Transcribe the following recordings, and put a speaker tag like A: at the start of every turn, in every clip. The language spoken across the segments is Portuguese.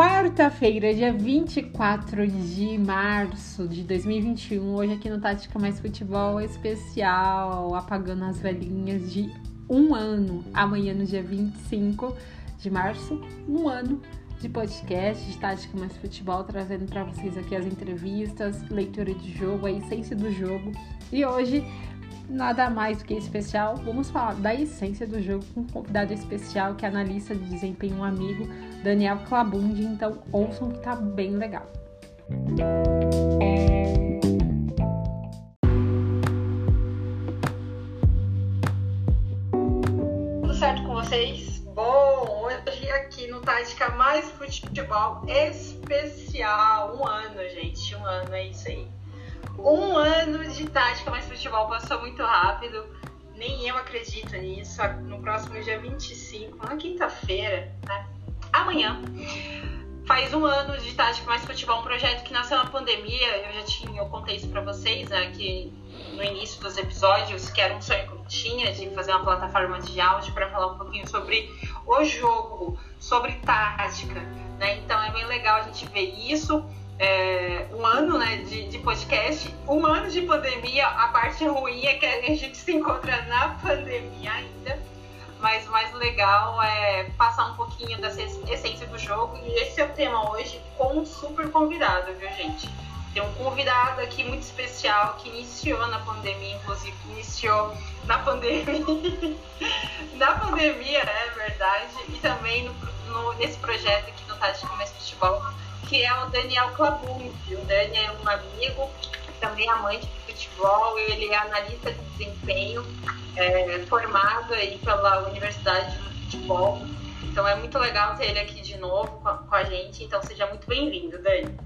A: quarta-feira, dia 24 de março de 2021, hoje aqui no Tática Mais Futebol especial, apagando as velhinhas de um ano. Amanhã, no dia 25 de março, um ano de podcast de Tática Mais Futebol, trazendo para vocês aqui as entrevistas, leitura de jogo, a essência do jogo. E hoje nada mais do que especial, vamos falar da essência do jogo com um convidado especial, que é analista de desempenho, um amigo, Daniel Clabundi. Então, ouçam que tá bem legal. Tudo certo com vocês? Bom, hoje aqui no Tática Mais Futebol Especial. Um ano, gente. Um ano, é isso aí. Um ano de tática mais futebol passou muito rápido. Nem eu acredito nisso. No próximo dia 25, na quinta-feira, né? Amanhã. Faz um ano de Tática Mais Futebol, um projeto que nasceu na pandemia. Eu já tinha, eu contei isso pra vocês, né? Que no início dos episódios, que era um sonho que eu tinha de fazer uma plataforma de áudio para falar um pouquinho sobre o jogo, sobre tática, né? Então é bem legal a gente ver isso é, um ano né, de, de, podcast, um ano de pandemia. A parte ruim é que a gente se encontra na pandemia ainda. Mas o mais legal é passar um pouquinho dessa essência do jogo. E esse é o tema hoje com um super convidado, viu, gente? Tem um convidado aqui muito especial que iniciou na pandemia, inclusive iniciou na pandemia. na pandemia, é verdade. E também no, no, nesse projeto aqui no Tática Mais Futebol que é o Daniel Clabum. O Dani é um amigo, também amante de futebol, ele é analista de desempenho, é, formado aí pela Universidade de Futebol. Então é muito legal ter ele aqui de novo com a, com a gente. Então seja muito bem-vindo, Dani.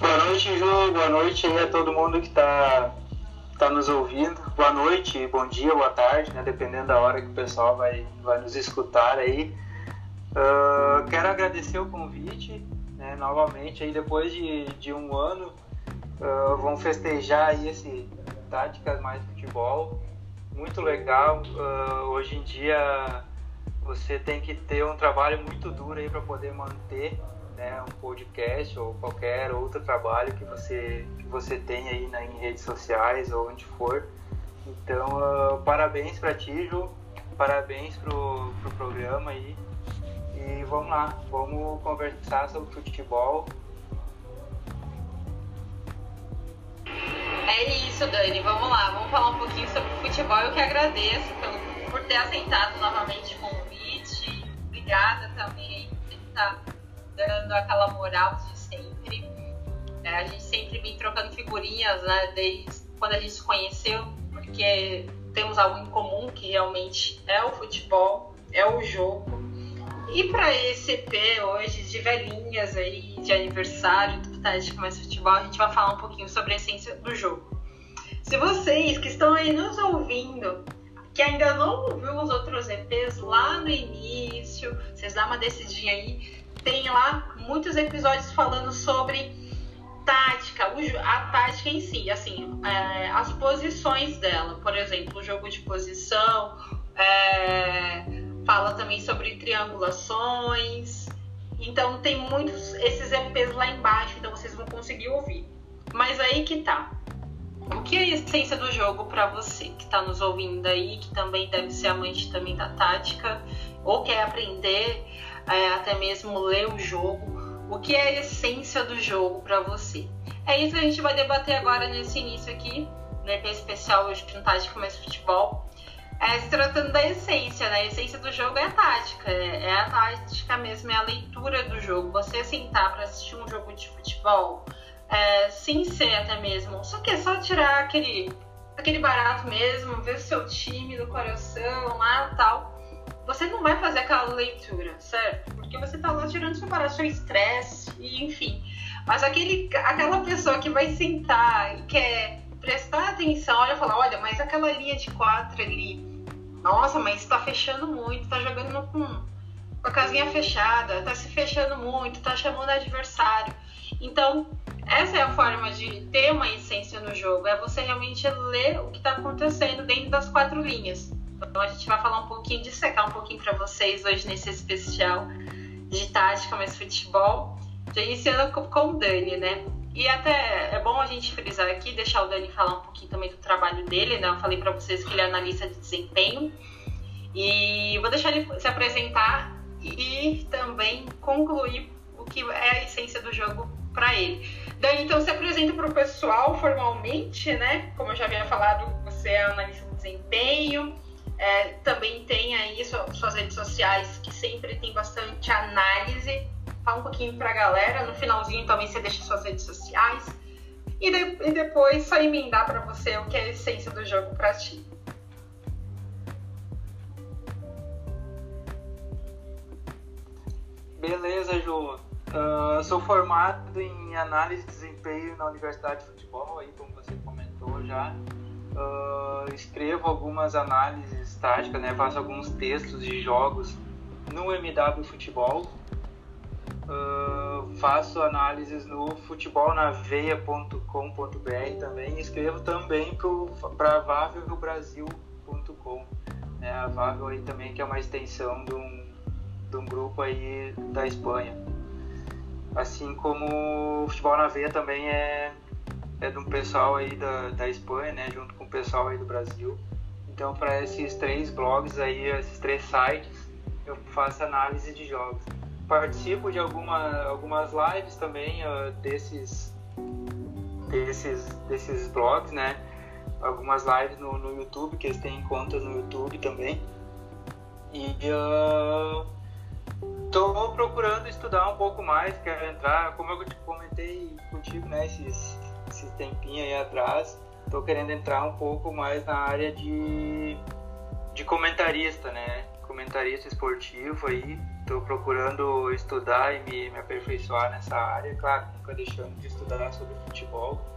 B: Boa noite, Ju. Boa noite aí a todo mundo que está tá nos ouvindo. Boa noite, bom dia, boa tarde, né? Dependendo da hora que o pessoal vai, vai nos escutar aí. Uh, quero agradecer o convite, né, novamente, aí depois de, de um ano, uh, vamos festejar aí esse Táticas Mais Futebol, muito legal, uh, hoje em dia você tem que ter um trabalho muito duro aí para poder manter né, um podcast ou qualquer outro trabalho que você, que você tem aí na, em redes sociais ou onde for. Então, parabéns para ti, Ju, parabéns pro, pro programa aí. E vamos lá, vamos conversar sobre futebol.
A: É isso, Dani. Vamos lá, vamos falar um pouquinho sobre futebol. Eu que agradeço pelo, por ter aceitado novamente o convite. Obrigada também por estar dando aquela moral de sempre. É, a gente sempre vem trocando figurinhas, né? Desde quando a gente se conheceu, porque temos algo em comum que realmente é o futebol, é o jogo. E para esse EP hoje de velhinhas aí, de aniversário do Tático Mais Futebol, a gente vai falar um pouquinho sobre a essência do jogo. Se vocês que estão aí nos ouvindo, que ainda não ouviu os outros EPs lá no início, vocês dão uma decidinha aí, tem lá muitos episódios falando sobre tática, a tática em si, assim, é, as posições dela, por exemplo, o jogo de posição, é, fala também sobre triangulações. Então tem muitos esses EPs lá embaixo, então vocês vão conseguir ouvir. Mas aí que tá. O que é a essência do jogo para você que está nos ouvindo aí, que também deve ser amante também da tática, ou quer aprender, é, até mesmo ler o jogo? O que é a essência do jogo para você? É isso que a gente vai debater agora nesse início aqui, no EP especial hoje no Tática Mais Futebol. É, se tratando da essência, né? A essência do jogo é a tática, é, é a tática mesmo, é a leitura do jogo. Você sentar para assistir um jogo de futebol, é, sem ser até mesmo, só que é só tirar aquele, aquele barato mesmo, ver o seu time do coração lá tal. Você não vai fazer aquela leitura, certo? Porque você tá lá tirando seu barato, seu estresse, e enfim. Mas aquele, aquela pessoa que vai sentar e quer prestar atenção, olha falar, olha, mas aquela linha de quatro ali, nossa, mas está fechando muito, está jogando com, com a casinha fechada, está se fechando muito, está chamando adversário. Então, essa é a forma de ter uma essência no jogo, é você realmente ler o que está acontecendo dentro das quatro linhas. Então a gente vai falar um pouquinho, dissecar um pouquinho para vocês hoje nesse especial de tática mais futebol, já iniciando com o Dani, né? E até é bom a gente frisar aqui, deixar o Dani falar um pouquinho também do trabalho dele, né? Eu falei para vocês que ele é analista de desempenho. E vou deixar ele se apresentar e também concluir o que é a essência do jogo para ele. Dani, então se apresenta para o pessoal formalmente, né? Como eu já havia falado, você é analista de desempenho, é, também tem aí suas redes sociais que sempre tem bastante análise. Fala um pouquinho para a galera. No finalzinho também você deixa suas redes sociais. E, de, e depois só emendar para você o que é a essência do jogo para ti.
B: Beleza, Ju. Uh, sou formado em análise de desempenho na Universidade de Futebol, aí como você comentou já. Uh, escrevo algumas análises táticas, né? faço alguns textos de jogos no MW Futebol. Uh, faço análises no futebolnaveia.com.br também. Escrevo também para vavelbrasil.com. Né? A Vavel aí também que é uma extensão de um, de um grupo aí da Espanha. Assim como o Futebol na Veia também é é de um pessoal aí da, da Espanha, né, junto com o pessoal aí do Brasil. Então, para esses três blogs aí, esses três sites, eu faço análise de jogos. Participo de alguma, algumas lives também uh, desses, desses, desses blogs, né? Algumas lives no, no YouTube, que eles têm contas no YouTube também. E uh, tô procurando estudar um pouco mais, quero entrar, como eu comentei contigo, né? Esses, esse tempinho aí atrás, estou querendo entrar um pouco mais na área de, de comentarista, né? Comentarista esportivo aí. Estou procurando estudar e me, me aperfeiçoar nessa área, claro, nunca deixando de estudar sobre futebol.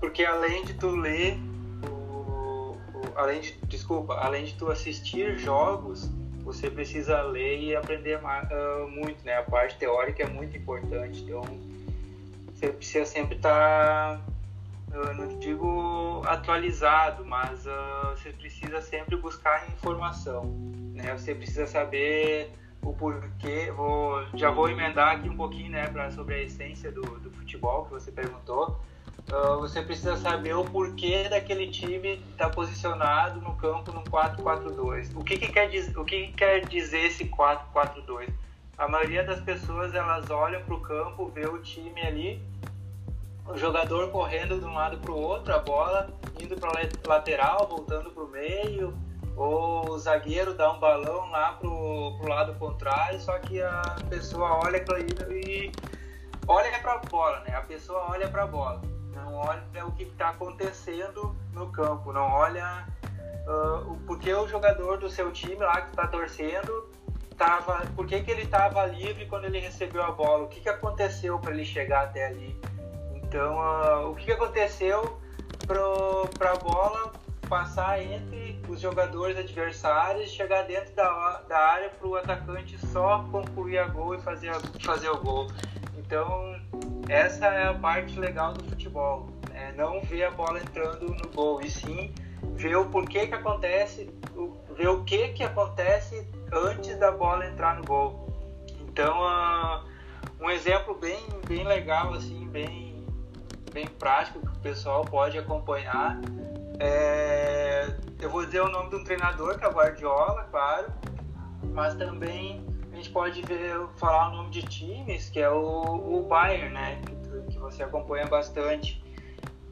B: Porque além de tu ler, o, o, além de, desculpa, além de tu assistir jogos, você precisa ler e aprender uh, muito, né? A parte teórica é muito importante. Então, você precisa sempre estar, tá, eu não digo atualizado, mas uh, você precisa sempre buscar informação, né? Você precisa saber o porquê. Vou, já vou emendar aqui um pouquinho, né, pra, sobre a essência do, do futebol que você perguntou. Uh, você precisa saber o porquê daquele time estar tá posicionado no campo no 4-4-2. O que, que, quer, o que, que quer dizer esse 4-4-2? a maioria das pessoas elas olham para o campo, vê o time ali, o jogador correndo de um lado para o outro, a bola indo para lateral, voltando para o meio, ou o zagueiro dá um balão lá para o lado contrário, só que a pessoa olha e olha para a bola, né? A pessoa olha para a bola, não olha o que está acontecendo no campo, não olha uh, porque o jogador do seu time lá que está torcendo tava, por que, que ele estava livre quando ele recebeu a bola, o que, que aconteceu para ele chegar até ali. Então, uh, o que, aconteceu para a bola passar entre os jogadores adversários chegar dentro da, da área para o atacante só concluir a gol e fazer, fazer o gol. Então, essa é a parte legal do futebol. É não ver a bola entrando no gol, e sim ver o porquê que acontece, ver o que que acontece antes da bola entrar no gol. Então, uh, um exemplo bem, bem legal, assim, bem, bem prático que o pessoal pode acompanhar. É, eu vou dizer o nome de um treinador, que é Guardiola, claro, mas também a gente pode ver, falar o nome de times, que é o, o Bayern, né, que, que você acompanha bastante.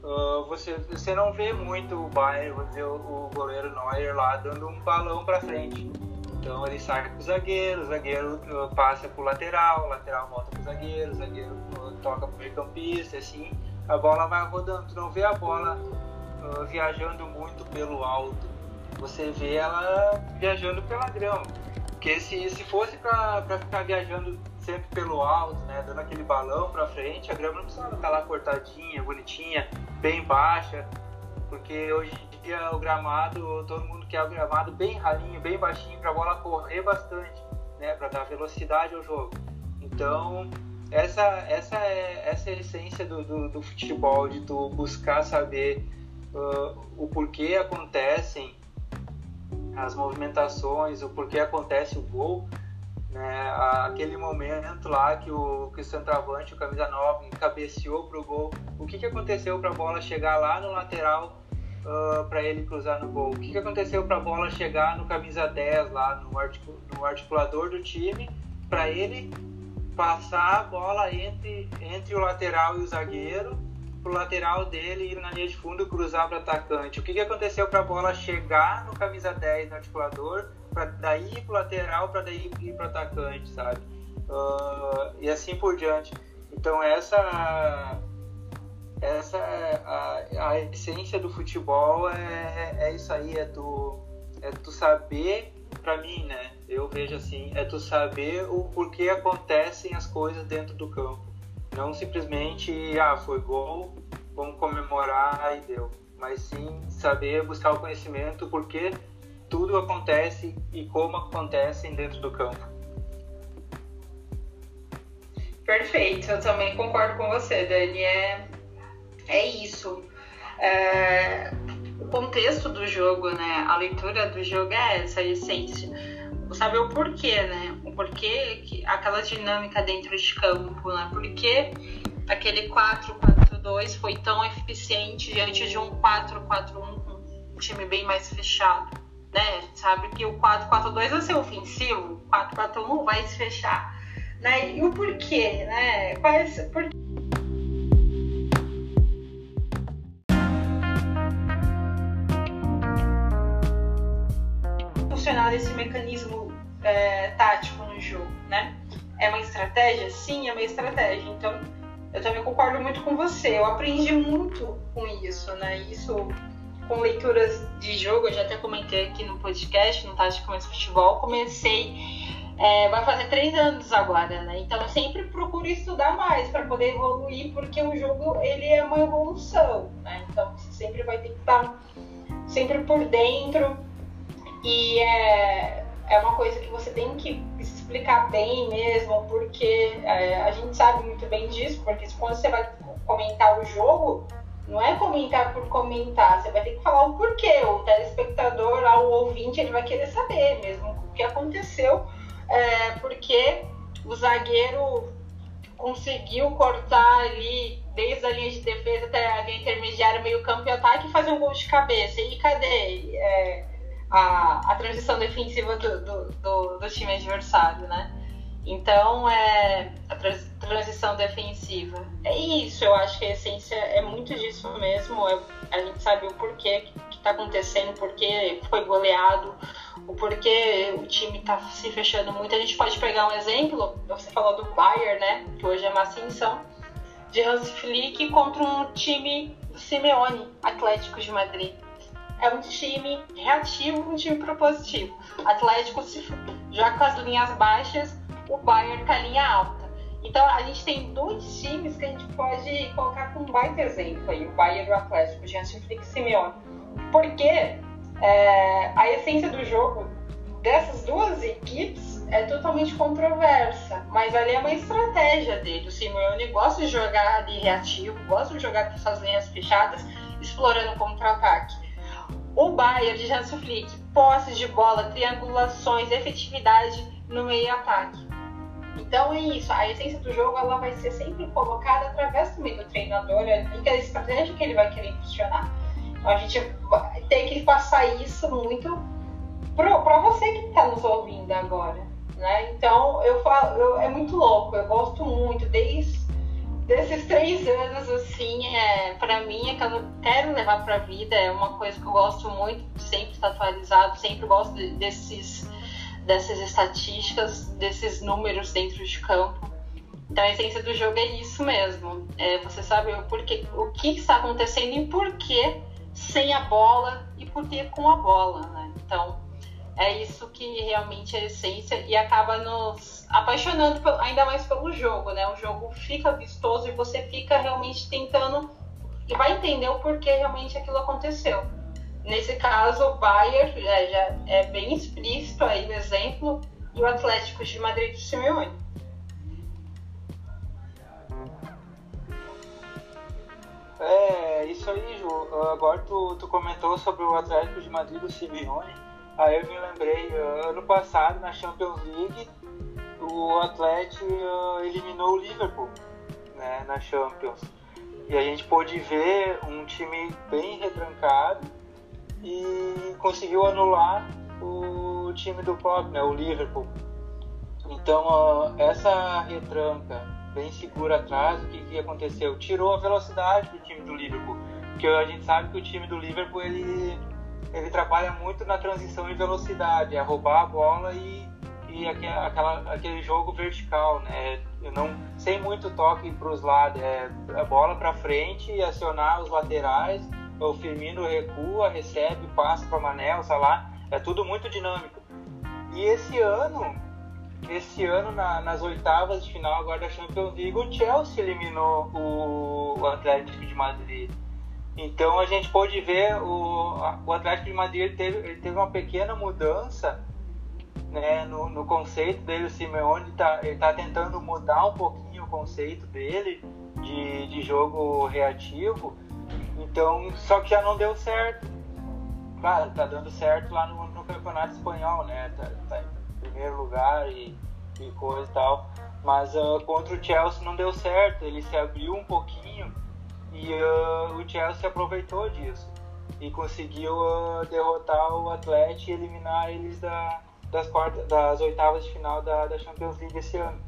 B: Uh, você, você não vê muito o Bayern, vou dizer, o, o goleiro Neuer lá dando um balão para frente então ele sai pro zagueiro, o zagueiro uh, passa pro lateral, o lateral volta pro zagueiro, o zagueiro uh, toca pro meio campista, assim, a bola vai rodando. Tu não vê a bola uh, viajando muito pelo alto, você vê ela viajando pela grama. Porque se, se fosse para ficar viajando sempre pelo alto, né, dando aquele balão para frente, a grama não precisava estar lá cortadinha, bonitinha, bem baixa, porque hoje em dia o gramado, todo mundo quer o gramado bem ralinho, bem baixinho, para a bola correr bastante, né, para dar velocidade ao jogo. Então, essa, essa, é, essa é a essência do, do, do, futebol, de tu buscar saber uh, o porquê acontecem as movimentações, o porquê acontece o gol, né? Aquele momento lá que o, que o centroavante, o camisa 9, cabeceou pro gol. O que, que aconteceu para a bola chegar lá no lateral uh, para ele cruzar no gol? O que, que aconteceu para a bola chegar no camisa 10 lá no, no articulador do time para ele passar a bola entre, entre o lateral e o zagueiro pro lateral dele ir na linha de fundo cruzar para atacante. O que, que aconteceu para a bola chegar no camisa 10 no articulador, para daí ir pro lateral, para daí ir pro atacante, sabe? Uh, e assim por diante. Então essa essa a, a essência do futebol é, é isso aí, é tu é tu saber para mim, né? Eu vejo assim, é tu saber o porquê acontecem as coisas dentro do campo. Não simplesmente, ah, foi gol, vamos comemorar e deu. Mas sim saber buscar o conhecimento porque tudo acontece e como acontecem dentro do campo.
A: Perfeito, eu também concordo com você, Dani. É, é isso. É, o contexto do jogo, né? A leitura do jogo é essa, a essência. Saber o porquê, né? O porquê, que, aquela dinâmica dentro de campo, né? Por que aquele 4-4-2 foi tão eficiente diante de um 4-4-1 com um time bem mais fechado, né? Sabe que o 4-4-2 vai ser ofensivo, o 4-4-1 vai se fechar, né? E o porquê, né? Quais, por funcionar esse mecanismo é, tático no jogo, né? É uma estratégia? Sim, é uma estratégia. Então, eu também concordo muito com você. Eu aprendi muito com isso, né? Isso com leituras de jogo, eu já até comentei aqui no podcast, no Tático Mais Futebol, comecei, é, vai fazer três anos agora, né? Então eu sempre procuro estudar mais para poder evoluir, porque o jogo ele é uma evolução, né? Então você sempre vai ter que estar sempre por dentro e é, é uma coisa que você tem que explicar bem mesmo, porque é, a gente sabe muito bem disso, porque quando você vai comentar o jogo, não é comentar por comentar, você vai ter que falar o porquê. O telespectador, o ouvinte, ele vai querer saber mesmo o que aconteceu, é, porque o zagueiro conseguiu cortar ali desde a linha de defesa até a linha intermediária, meio campo e ataque e fazer um gol de cabeça. E cadê? É, a, a transição defensiva do, do, do, do time adversário, né? Então, é a transição defensiva. É isso, eu acho que a essência é muito disso mesmo. É, a gente sabe o porquê que está acontecendo, porquê foi goleado, o porquê o time está se fechando muito. A gente pode pegar um exemplo, você falou do Bayern, né? Que hoje é uma ascensão, de Hans Flick contra um time do Simeone, Atlético de Madrid é um time reativo, um time propositivo. Atlético se joga com as linhas baixas, o Bayern com a linha alta. Então a gente tem dois times que a gente pode colocar como um baita exemplo aí, o Bayern e o Atlético, diante de Flick Simeone. Porque é, a essência do jogo dessas duas equipes é totalmente controversa, mas ali é uma estratégia dele. O Simeone gosta de jogar ali reativo, gosta de jogar com essas linhas fechadas, explorando contra-ataque. O Bayern de Janssen Flick, posses de bola, triangulações, efetividade no meio ataque. Então é isso, a essência do jogo ela vai ser sempre colocada através também do treinador, em que a estratégia que ele vai querer funcionar. Então a gente tem que passar isso muito para você que está nos ouvindo agora. Né? Então eu falo, eu, é muito louco, eu gosto muito, desde desses três anos, assim, é, para mim é que eu quero levar para a vida, é uma coisa que eu gosto muito, sempre estar atualizado, sempre gosto desses, dessas estatísticas, desses números dentro de campo. Então a essência do jogo é isso mesmo, é você sabe o, porquê, o que está acontecendo e por que sem a bola e por que com a bola, né? Então é isso que realmente é a essência e acaba nos apaixonando ainda mais pelo jogo, né? O jogo fica vistoso e você fica realmente tentando e vai entender o porquê realmente aquilo aconteceu. Nesse caso, o Bayern é, já é bem explícito aí o exemplo e o Atlético de Madrid de Simeone.
B: É, isso aí, Ju. Agora tu, tu comentou sobre o Atlético de Madrid do Simeone. Aí eu me lembrei, ano passado na Champions League, o Atlético eliminou o Liverpool né, na Champions. E a gente pôde ver um time bem retrancado e conseguiu anular o time do Klopp, né, o Liverpool. Então, essa retranca bem segura atrás, o que, que aconteceu? Tirou a velocidade do time do Liverpool. Porque a gente sabe que o time do Liverpool ele, ele trabalha muito na transição em velocidade, é roubar a bola e, e aquela, aquele jogo vertical, né? Não sem muito toque para os lados, é a bola para frente e acionar os laterais. O Firmino recua, recebe, passa para Manel, Salah, é tudo muito dinâmico. E esse ano esse ano, na, nas oitavas de final agora da Champions League, o Chelsea eliminou o, o Atlético de Madrid. Então a gente pôde ver o, o Atlético de Madrid teve, ele teve uma pequena mudança né, no, no conceito dele. O Simeone tá, ele está tentando mudar um pouquinho o conceito dele de, de jogo reativo. Então, só que já não deu certo. Claro, tá dando certo lá no, no campeonato espanhol, né? Tá, tá primeiro lugar e, e coisa e tal. Mas uh, contra o Chelsea não deu certo, ele se abriu um pouquinho e uh, o Chelsea aproveitou disso e conseguiu uh, derrotar o Atlético e eliminar eles da, das, quartas, das oitavas de final da, da Champions League esse ano.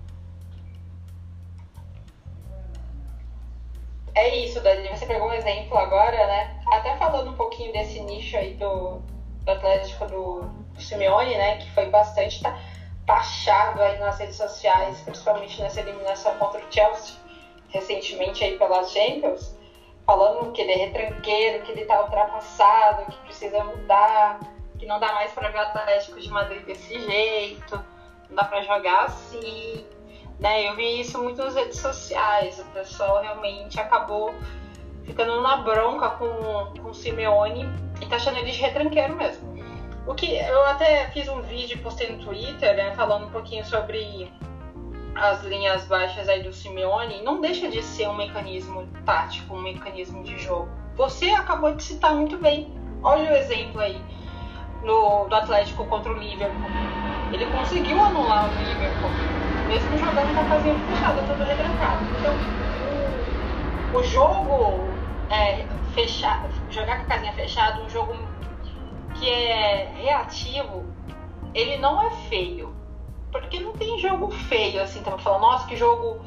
A: É isso, Dani. Você pegou um exemplo agora, né? Até falando um pouquinho desse nicho aí do, do Atlético do, do Simeone, né? Que foi bastante taxado aí nas redes sociais, principalmente nessa eliminação contra o Chelsea, recentemente aí pelas Champions, falando que ele é retranqueiro, que ele tá ultrapassado, que precisa mudar, que não dá mais para ver o Atlético de Madrid desse jeito, não dá para jogar assim. Né? Eu vi isso muito nas redes sociais, o pessoal realmente acabou ficando na bronca com, com o Simeone e tá achando ele de retranqueiro mesmo. O que eu até fiz um vídeo postei no Twitter, né, falando um pouquinho sobre as linhas baixas aí do Simeone, não deixa de ser um mecanismo tático, um mecanismo de jogo. Você acabou de citar muito bem. Olha o exemplo aí no, do Atlético contra o Liverpool. Ele conseguiu anular o Liverpool, mesmo jogando com a casinha fechada, todo retrancado. Então, o, jogo é, fechado, jogar com a casinha fechada, um jogo que é reativo, ele não é feio. Porque não tem jogo feio, assim, tava falando, nossa, que jogo,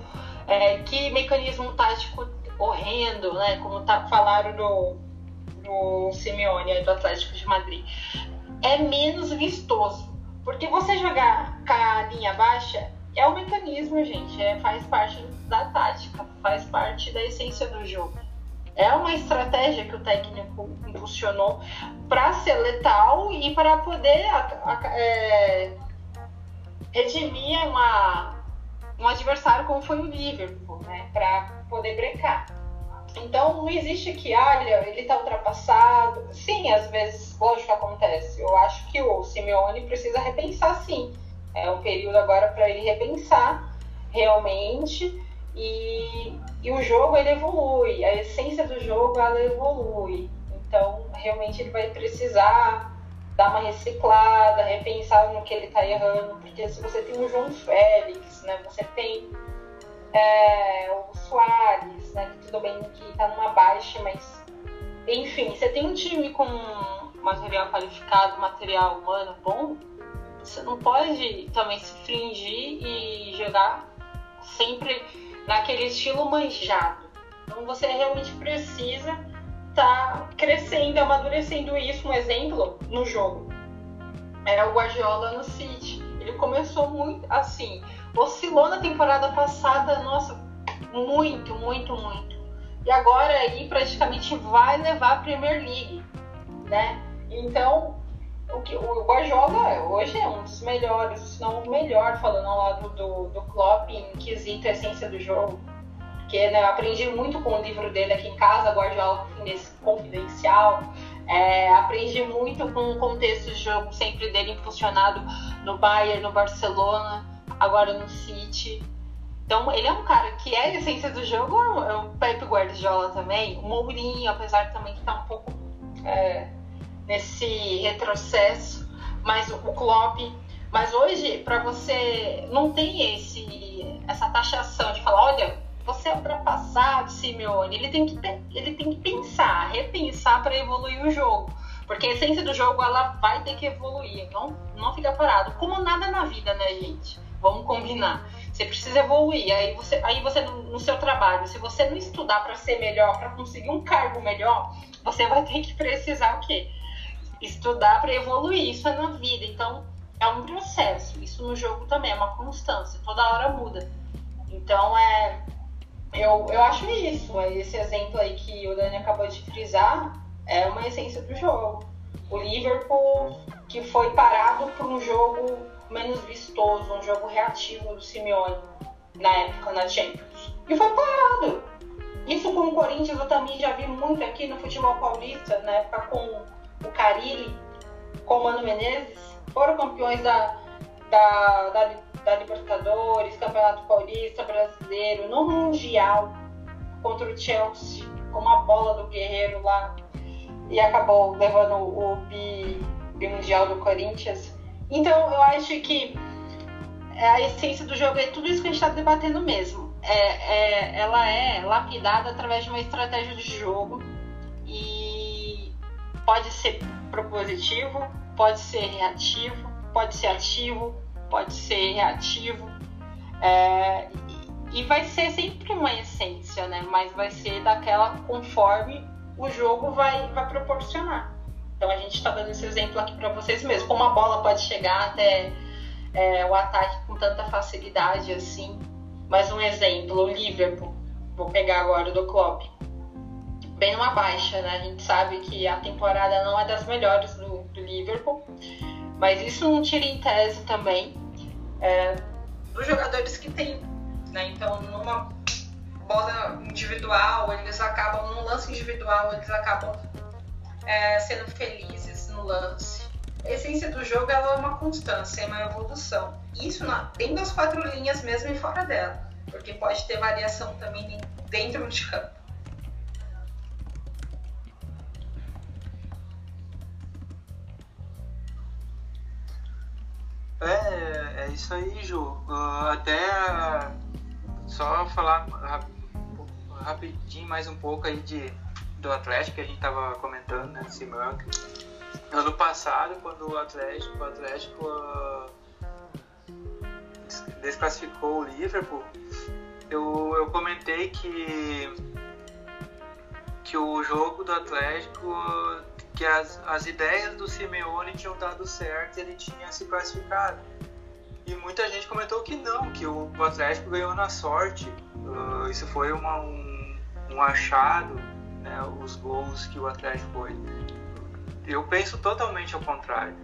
A: é, que mecanismo tático horrendo, né? Como tá, falaram do, do Simeone, do Atlético de Madrid. É menos vistoso. Porque você jogar com a linha baixa é um mecanismo, gente. É, faz parte da tática, faz parte da essência do jogo. É uma estratégia que o técnico impulsionou para ser letal e para poder é, redimir uma, um adversário como foi o Liverpool, né? Para poder brecar. Então não existe que, olha, ele está ultrapassado. Sim, às vezes, lógico acontece. Eu acho que o Simeone precisa repensar sim. É um período agora para ele repensar realmente e, e o jogo ele evolui, a essência do jogo ela evolui. Então, realmente ele vai precisar dar uma reciclada, repensar no que ele está errando, porque se você tem o João Félix, né, você tem é, o Soares, né, que tudo bem que está numa baixa, mas enfim, você tem um time com material qualificado, material humano bom, você não pode também se fringir e jogar sempre naquele estilo manjado. Então você realmente precisa tá crescendo, amadurecendo isso. Um exemplo no jogo era o Guardiola no City. Ele começou muito assim, oscilou na temporada passada, nossa, muito, muito, muito. E agora aí praticamente vai levar a Premier League, né? Então, o, que, o Guardiola hoje é um dos melhores, se não o melhor, falando ao lado do, do Klopp em quesito essência do jogo. Porque né, aprendi muito com o livro dele aqui em casa, Guardiola Confidencial. É, aprendi muito com o contexto de jogo sempre dele impulsionado no Bayern, no Barcelona, agora no City. Então, ele é um cara que é a essência do jogo, é o Pepe Guardiola também, o Mourinho, apesar também que tá um pouco é, nesse retrocesso, mas o Klopp. Mas hoje, para você, não tem esse, essa taxação de falar, olha, você é ultrapassado, Simeone. Ele tem que, ele tem que pensar, repensar para evoluir o jogo. Porque a essência do jogo, ela vai ter que evoluir, não, não fica parado. Como nada na vida, né, gente? Vamos combinar. Você precisa evoluir. Aí você, aí você no seu trabalho, se você não estudar para ser melhor, para conseguir um cargo melhor, você vai ter que precisar o quê? Estudar para evoluir. Isso é na vida. Então, é um processo. Isso no jogo também é uma constância. Toda hora muda. Então, é eu, eu acho isso. Esse exemplo aí que o Dani acabou de frisar é uma essência do jogo. O Liverpool que foi parado por um jogo menos vistoso, um jogo reativo do Simeone na época na Champions. E foi parado. Isso com o Corinthians eu também já vi muito aqui no futebol paulista, na época com o Carilli, com o Mano Menezes. Foram campeões da, da, da, da Libertadores, Campeonato Paulista, Brasileiro, no Mundial, contra o Chelsea, com uma bola do Guerreiro lá e acabou levando o bi, mundial do Corinthians. Então eu acho que a essência do jogo é tudo isso que a gente está debatendo mesmo. É, é, ela é lapidada através de uma estratégia de jogo e pode ser propositivo, pode ser reativo, pode ser ativo, pode ser reativo. É, e vai ser sempre uma essência, né? Mas vai ser daquela conforme o jogo vai, vai proporcionar. Então a gente está dando esse exemplo aqui para vocês mesmo. Como a bola pode chegar até é, o ataque com tanta facilidade assim. Mais um exemplo, o Liverpool. Vou pegar agora o do Klopp. Bem numa baixa, né? A gente sabe que a temporada não é das melhores do, do Liverpool. Mas isso não tira em tese também é, dos jogadores que tem. Né? Então, numa bola individual, eles acabam, num lance individual, eles acabam é, sendo felizes no lance. A essência do jogo é uma constância, é uma evolução. Isso na, dentro das quatro linhas mesmo e fora dela, porque pode ter variação também dentro de campo.
B: É, é isso aí, Ju. Uh, até só falar rapidinho mais um pouco aí de, do Atlético que a gente tava comentando, né, Simão. Ano passado, quando o Atlético, o Atlético uh, desclassificou o Liverpool, eu, eu comentei que que o jogo do Atlético que as, as ideias do Simeone tinham dado certo ele tinha se classificado. E muita gente comentou que não, que o Atlético ganhou na sorte. Uh, isso foi uma, um, um achado, né, os gols que o Atlético foi. Eu penso totalmente ao contrário.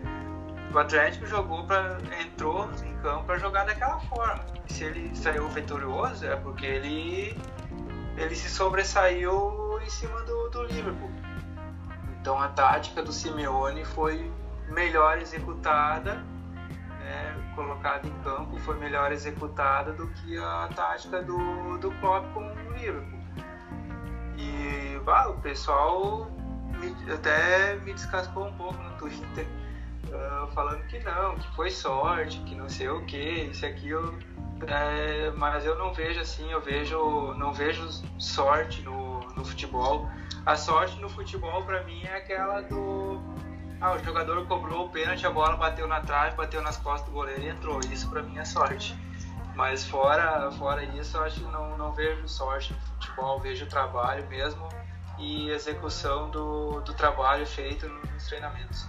B: O Atlético jogou para entrou em campo para jogar daquela forma. Se ele saiu vitorioso é porque ele ele se sobressaiu em cima do, do Liverpool. Então a tática do Simeone foi melhor executada, né, colocada em campo, foi melhor executada do que a tática do, do Klopp com o Liverpool. E bah, o pessoal me, até me descascou um pouco no Twitter, uh, falando que não, que foi sorte, que não sei o que, isso aqui eu, é, mas eu não vejo assim, eu vejo, não vejo sorte no, no futebol a sorte no futebol para mim é aquela do ah, o jogador cobrou o pênalti, a bola bateu na trave, bateu nas costas do goleiro e entrou. Isso para mim é sorte. Mas fora, fora isso, eu acho que não, não vejo sorte no futebol, vejo trabalho mesmo e execução do, do trabalho feito nos treinamentos.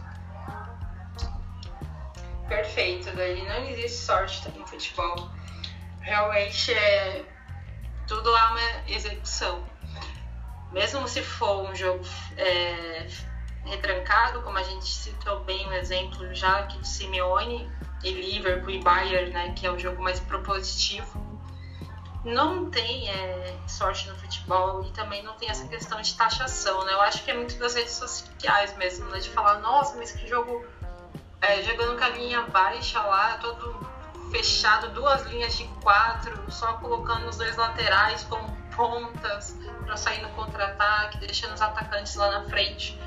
A: Perfeito, daí não existe sorte no futebol. Realmente é tudo é uma execução mesmo se for um jogo é, retrancado, como a gente citou bem o exemplo já aqui de Simeone e Liverpool e Bayern, né, que é o jogo mais propositivo, não tem é, sorte no futebol e também não tem essa questão de taxação, né? Eu acho que é muito das redes sociais mesmo, né? De falar, nossa, mas que jogo é, jogando com a linha baixa lá, todo fechado, duas linhas de quatro, só colocando os dois laterais como pontas para sair no contra-ataque, deixando os atacantes lá na frente.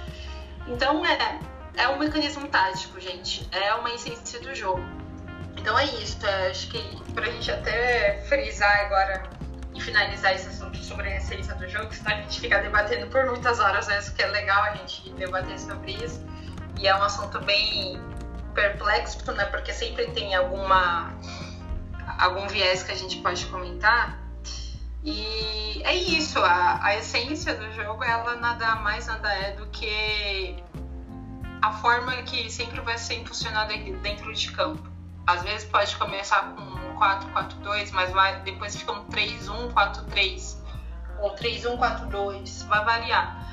A: Então é, é um mecanismo tático, gente. É uma essência do jogo. Então é isso. É, acho que para a gente até frisar agora e finalizar esse assunto sobre a essência do jogo, senão a gente fica debatendo por muitas horas, né? Isso que é legal a gente debater sobre isso. E é um assunto bem perplexo, né? Porque sempre tem alguma algum viés que a gente pode comentar. E é isso, a, a essência do jogo, ela nada mais nada é do que a forma que sempre vai ser impulsionada dentro de campo. Às vezes pode começar com um 4-4-2, mas vai, depois fica um 3-1-4-3 ou 3-1-4-2, vai variar.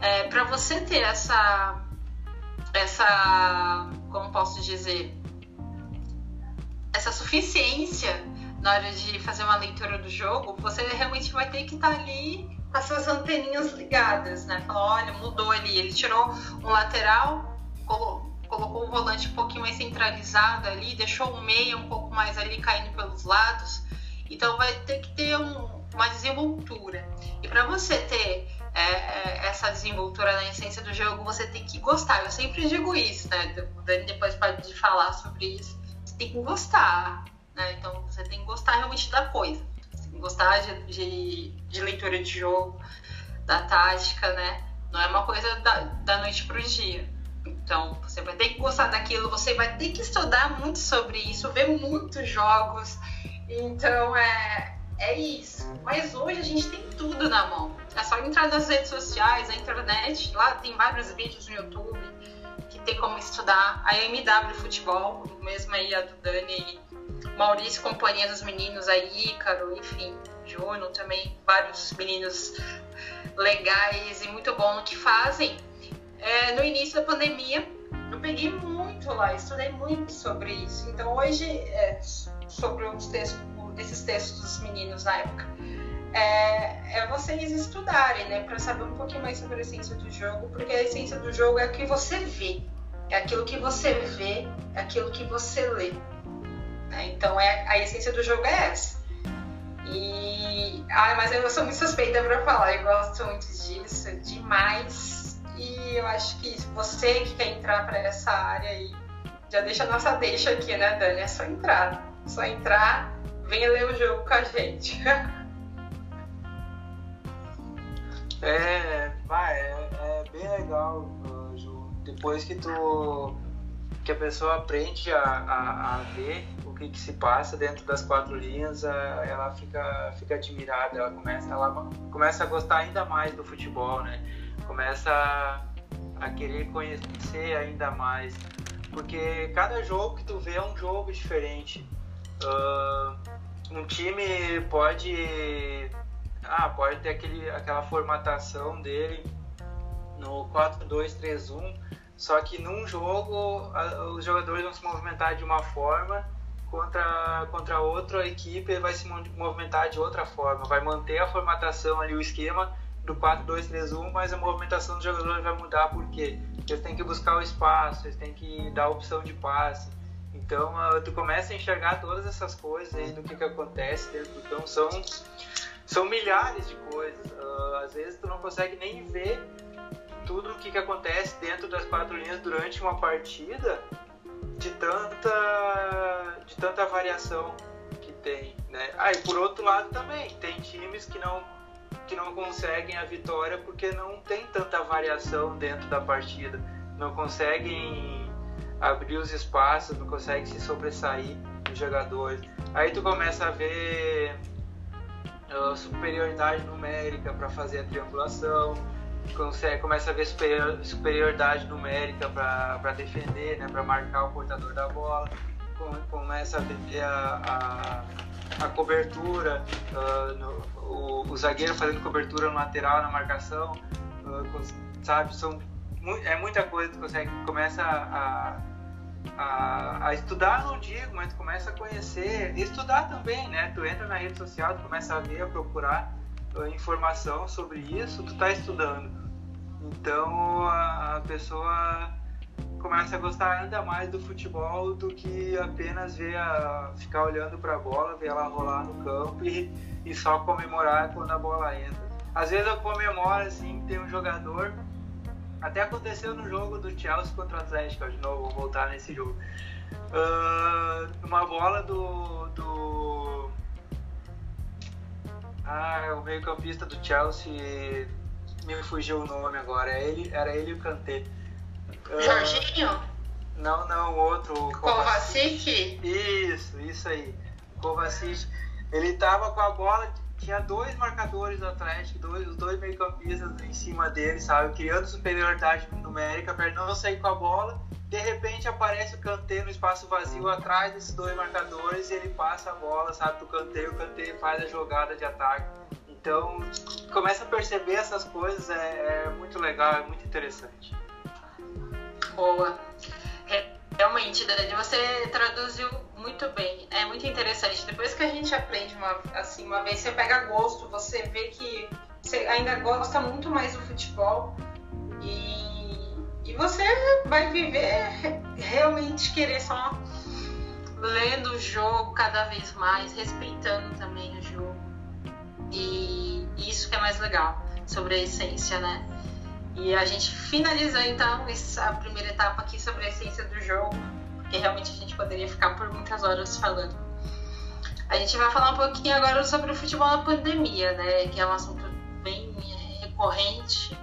A: É, Para você ter essa, essa, como posso dizer, essa suficiência na hora de fazer uma leitura do jogo, você realmente vai ter que estar tá ali com as suas anteninhas ligadas, né? Falar, olha, mudou ali, ele tirou um lateral, colocou, colocou o volante um pouquinho mais centralizado ali, deixou o meia um pouco mais ali caindo pelos lados. Então vai ter que ter um, uma desenvoltura. E para você ter é, é, essa desenvoltura na essência do jogo, você tem que gostar. Eu sempre digo isso, né? O Dani depois pode falar sobre isso. Você tem que gostar. Né? Então você tem que gostar realmente da coisa. Gostar de, de, de leitura de jogo, da tática, né? Não é uma coisa da, da noite pro dia. Então você vai ter que gostar daquilo, você vai ter que estudar muito sobre isso, ver muitos jogos. Então é, é isso. Mas hoje a gente tem tudo na mão. É só entrar nas redes sociais, na internet, lá tem vários vídeos no YouTube que tem como estudar. A MW Futebol, mesmo aí a do Dani Maurício, companhia dos meninos aí, Ícaro, enfim, Juno também, vários meninos legais e muito bom no que fazem. É, no início da pandemia, eu peguei muito lá, estudei muito sobre isso. Então, hoje, é, sobre os textos, esses textos dos meninos na época, é, é vocês estudarem, né, para saber um pouquinho mais sobre a essência do jogo, porque a essência do jogo é o que você vê, é aquilo que você vê, é aquilo que você lê. Né? Então é, a essência do jogo é essa. E. Ah, mas eu sou muito suspeita para falar, eu gosto muito disso, demais. E eu acho que você que quer entrar para essa área aí, já deixa a nossa deixa aqui, né, Dani? É só entrar. É só entrar, venha ler o jogo com a gente.
B: é, vai, é, é bem legal, Ju. Depois que tu que a pessoa aprende a, a, a ver que, que se passa dentro das quatro linhas, ela fica, fica admirada, ela começa, ela começa a gostar ainda mais do futebol, né? Começa a, querer conhecer ainda mais, porque cada jogo que tu vê é um jogo diferente. Uh, um time pode, ah, pode ter aquele, aquela formatação dele no 4-2-3-1, só que num jogo os jogadores vão se movimentar de uma forma contra, contra outra equipe vai se movimentar de outra forma, vai manter a formatação ali, o esquema do 4-2-3-1, mas a movimentação dos jogadores vai mudar porque eles têm que buscar o espaço, eles têm que dar a opção de passe. Então uh, tu começa a enxergar todas essas coisas aí do que, que acontece dentro do campo. São, são milhares de coisas. Uh, às vezes tu não consegue nem ver tudo o que, que acontece dentro das quatro linhas durante uma partida de tanta de tanta variação que tem, né? Ah, por outro lado também tem times que não que não conseguem a vitória porque não tem tanta variação dentro da partida, não conseguem abrir os espaços, não conseguem se sobressair os jogadores. Aí tu começa a ver uh, superioridade numérica para fazer a triangulação, começa a ver superior, superioridade numérica para defender, né, para marcar o portador da bola, começa a ver a, a, a cobertura, uh, no, o, o, zagueiro fazendo cobertura no lateral, na marcação, uh, sabe, são, é muita coisa que consegue, começa a, a, a, estudar, não digo, mas tu começa a conhecer, estudar também, né, tu entra na rede social, tu começa a ver, a procurar, informação sobre isso, tu está estudando. Então a, pessoa come, começa a gostar ainda mais do futebol do que apenas ver a, ficar olhando para a bola, ver ela rolar no campo e, e só comemorar quando a bola entra. Às vezes eu comemoro assim, tem um jogador. Até aconteceu no jogo do Chelsea contra o Atlético, de novo, vou voltar nesse jogo. Uh, uma bola do, do. Ah, o meio-campista do Chelsea. Me fugiu o nome agora. É ele, era ele e o Kanté.
A: Uh, Jorginho?
B: Não, não, o outro.
A: Kovacic?
B: Isso, isso aí. Kovacic. Ele tava com a bola, tinha dois marcadores do Atlético, dois, os dois meio-campistas em cima dele, sabe? Criando superioridade numérica para não sair com a bola. De repente aparece o Kanté no espaço vazio atrás desses dois marcadores e ele passa a bola, sabe, pro Kanté, o Kanté faz a jogada de ataque. Então, começa a perceber essas coisas, é, é muito legal, é muito interessante.
A: Boa. É, realmente, Dani, você traduziu muito bem. É muito interessante. Depois que a gente aprende uma, assim, uma vez, você pega gosto, você vê que você ainda gosta muito mais do futebol e, e você vai viver realmente querer só lendo o jogo cada vez mais, respeitando também o jogo. E isso que é mais legal sobre a essência, né? E a gente finaliza então essa primeira etapa aqui sobre a essência do jogo porque realmente a gente poderia ficar por muitas horas falando. A gente vai falar um pouquinho agora sobre o futebol na pandemia, né? Que é um assunto bem é, recorrente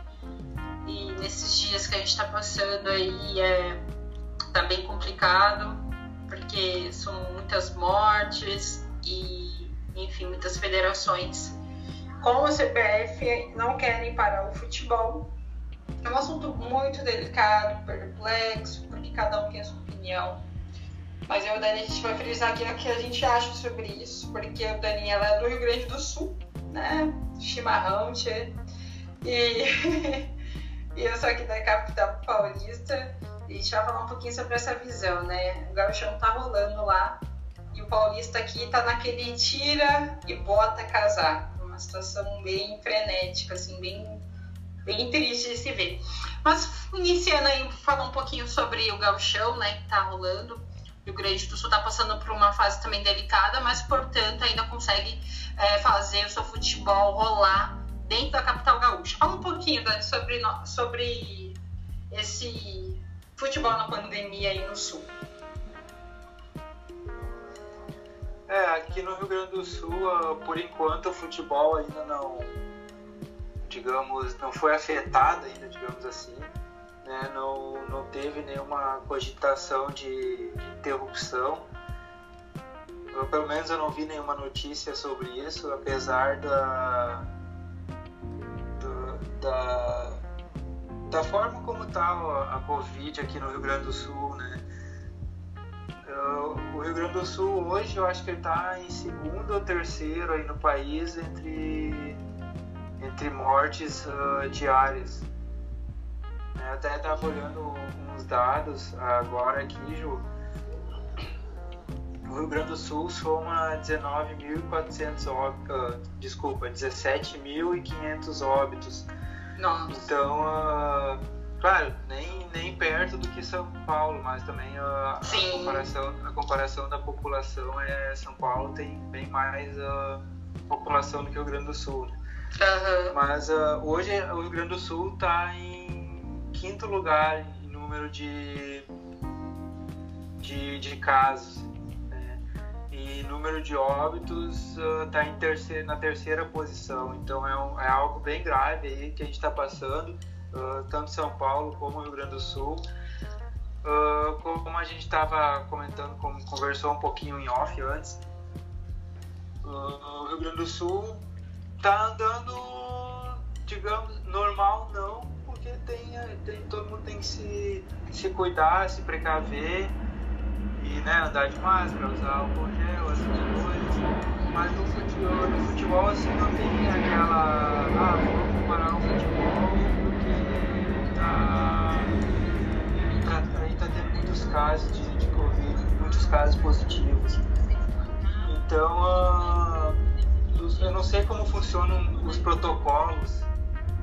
A: e nesses dias que a gente está passando aí é tá bem complicado porque são muitas mortes e enfim muitas federações com a CBF não querem parar o futebol é um assunto muito delicado, perplexo, porque cada um tem a sua opinião. Mas eu e o Dani, a gente vai frisar aqui o que a gente acha sobre isso, porque o Dani ela é do Rio Grande do Sul, né? Chimarrão, tchê. E, e eu sou aqui da capital paulista. E a gente vai falar um pouquinho sobre essa visão, né? O gauchão tá rolando lá e o paulista aqui tá naquele tira e bota casaco. Uma situação bem frenética, assim, bem bem triste de se ver. Mas iniciando aí, falar um pouquinho sobre o gauchão, né, que tá rolando. O Rio Grande do Sul tá passando por uma fase também delicada, mas, portanto, ainda consegue é, fazer o seu futebol rolar dentro da capital gaúcha. Fala um pouquinho, Dani, sobre, sobre esse futebol na pandemia aí no Sul.
B: É, aqui no Rio Grande do Sul, ah, por enquanto, o futebol ainda não digamos, não foi afetada ainda, digamos assim, né? não, não teve nenhuma cogitação de, interrupção. Eu, pelo menos eu não vi nenhuma notícia sobre isso, apesar da, do, da, da forma como está a Covid aqui no Rio Grande do Sul, né? O Rio Grande do Sul hoje eu acho que ele está em segundo ou terceiro aí no país entre entre mortes uh, diárias. Eu até estava olhando uns dados agora aqui, Ju. O Rio Grande do Sul soma 19.400 óbitos, uh, desculpa, 17.500 óbitos.
A: Nossa.
B: Então, uh, claro, nem, nem perto do que São Paulo, mas também a, a comparação, a comparação da população é São Paulo tem bem mais população do que o Rio Grande do Sul.
A: Uhum.
B: Mas uh, hoje o Rio Grande do Sul está em quinto lugar em número de, de, de casos. Né? E número de óbitos está uh, terceiro, na terceira posição. Então é, um, é, algo bem grave aí que a gente está passando, uh, tanto São Paulo como Rio Grande do Sul. como a gente estava comentando, como conversou um pouquinho em off antes, o Rio Grande do Sul tá andando, digamos, normal não, porque tem, tem, todo mundo tem que se, se cuidar, se precaver e né, andar de máscara, usar álcool gel, essas coisas. Mas no futebol, no futebol assim não tem aquela. Ah, vamos parar o futebol muitos casos de, de Covid, muitos casos positivos. Então uh, eu não sei como funcionam os protocolos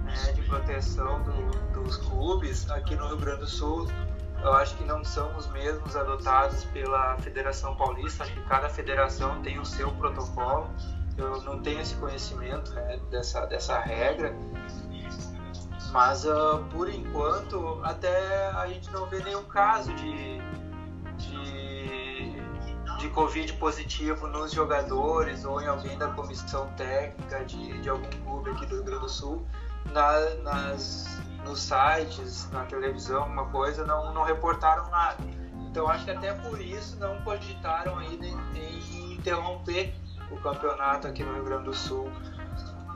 B: né, de proteção do, dos clubes aqui no Rio Grande do Sul, eu acho que não são os mesmos adotados pela Federação Paulista, acho que cada federação tem o seu protocolo. Eu não tenho esse conhecimento né, dessa, dessa regra, mas uh, por enquanto até a gente não vê nenhum caso de, de, de Covid positivo nos jogadores ou em alguém da comissão técnica de, de algum clube aqui do Rio Grande do Sul na, nas, nos sites, na televisão, alguma coisa, não, não reportaram nada. Então acho que até por isso não cogitaram ainda em, em interromper o campeonato aqui no Rio Grande do Sul.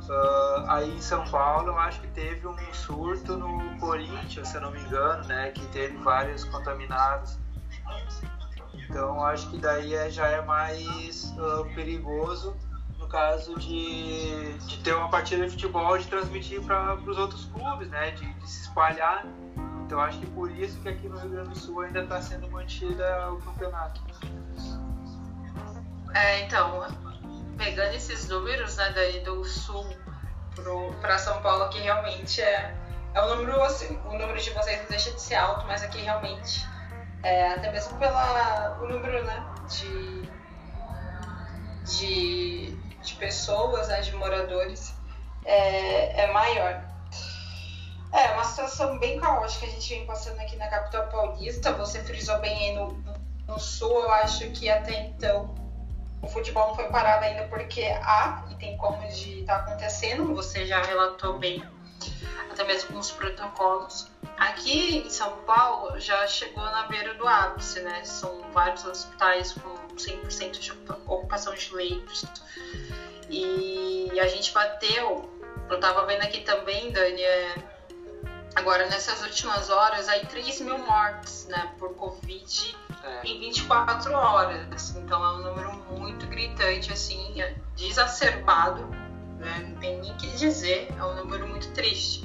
B: Uh, aí em São Paulo eu acho que teve um surto no Corinthians, se eu não me engano, né, que teve vários contaminados. Então acho que daí é, já é mais uh, perigoso no caso de, de ter uma partida de futebol de transmitir para os outros clubes, né? De, de, se espalhar. Então acho que por isso que aqui no Rio Grande do Sul ainda está sendo mantida o campeonato.
A: É, então, pegando esses números né, daí do sul para São Paulo, que realmente é, é um número, assim, o número de vocês não deixa de ser alto, mas aqui realmente, é, até mesmo pelo número né, de, de de pessoas, né, de moradores, é, é maior. É uma situação bem caótica que a gente vem passando aqui na capital paulista. Você frisou bem aí no, no sul, eu acho que até então o futebol não foi parado ainda porque há e tem como de estar tá acontecendo, você já relatou bem, até mesmo com os protocolos. Aqui em São Paulo já chegou na beira do ápice, né? São vários hospitais com 100% de ocupação de leitos. E a gente bateu, eu tava vendo aqui também, Dani, é, agora nessas últimas horas, aí 3 mil mortes, né, por Covid é. em 24 horas. Então é um número muito gritante, assim, é desacerbado, né, não tem nem o que dizer, é um número muito triste.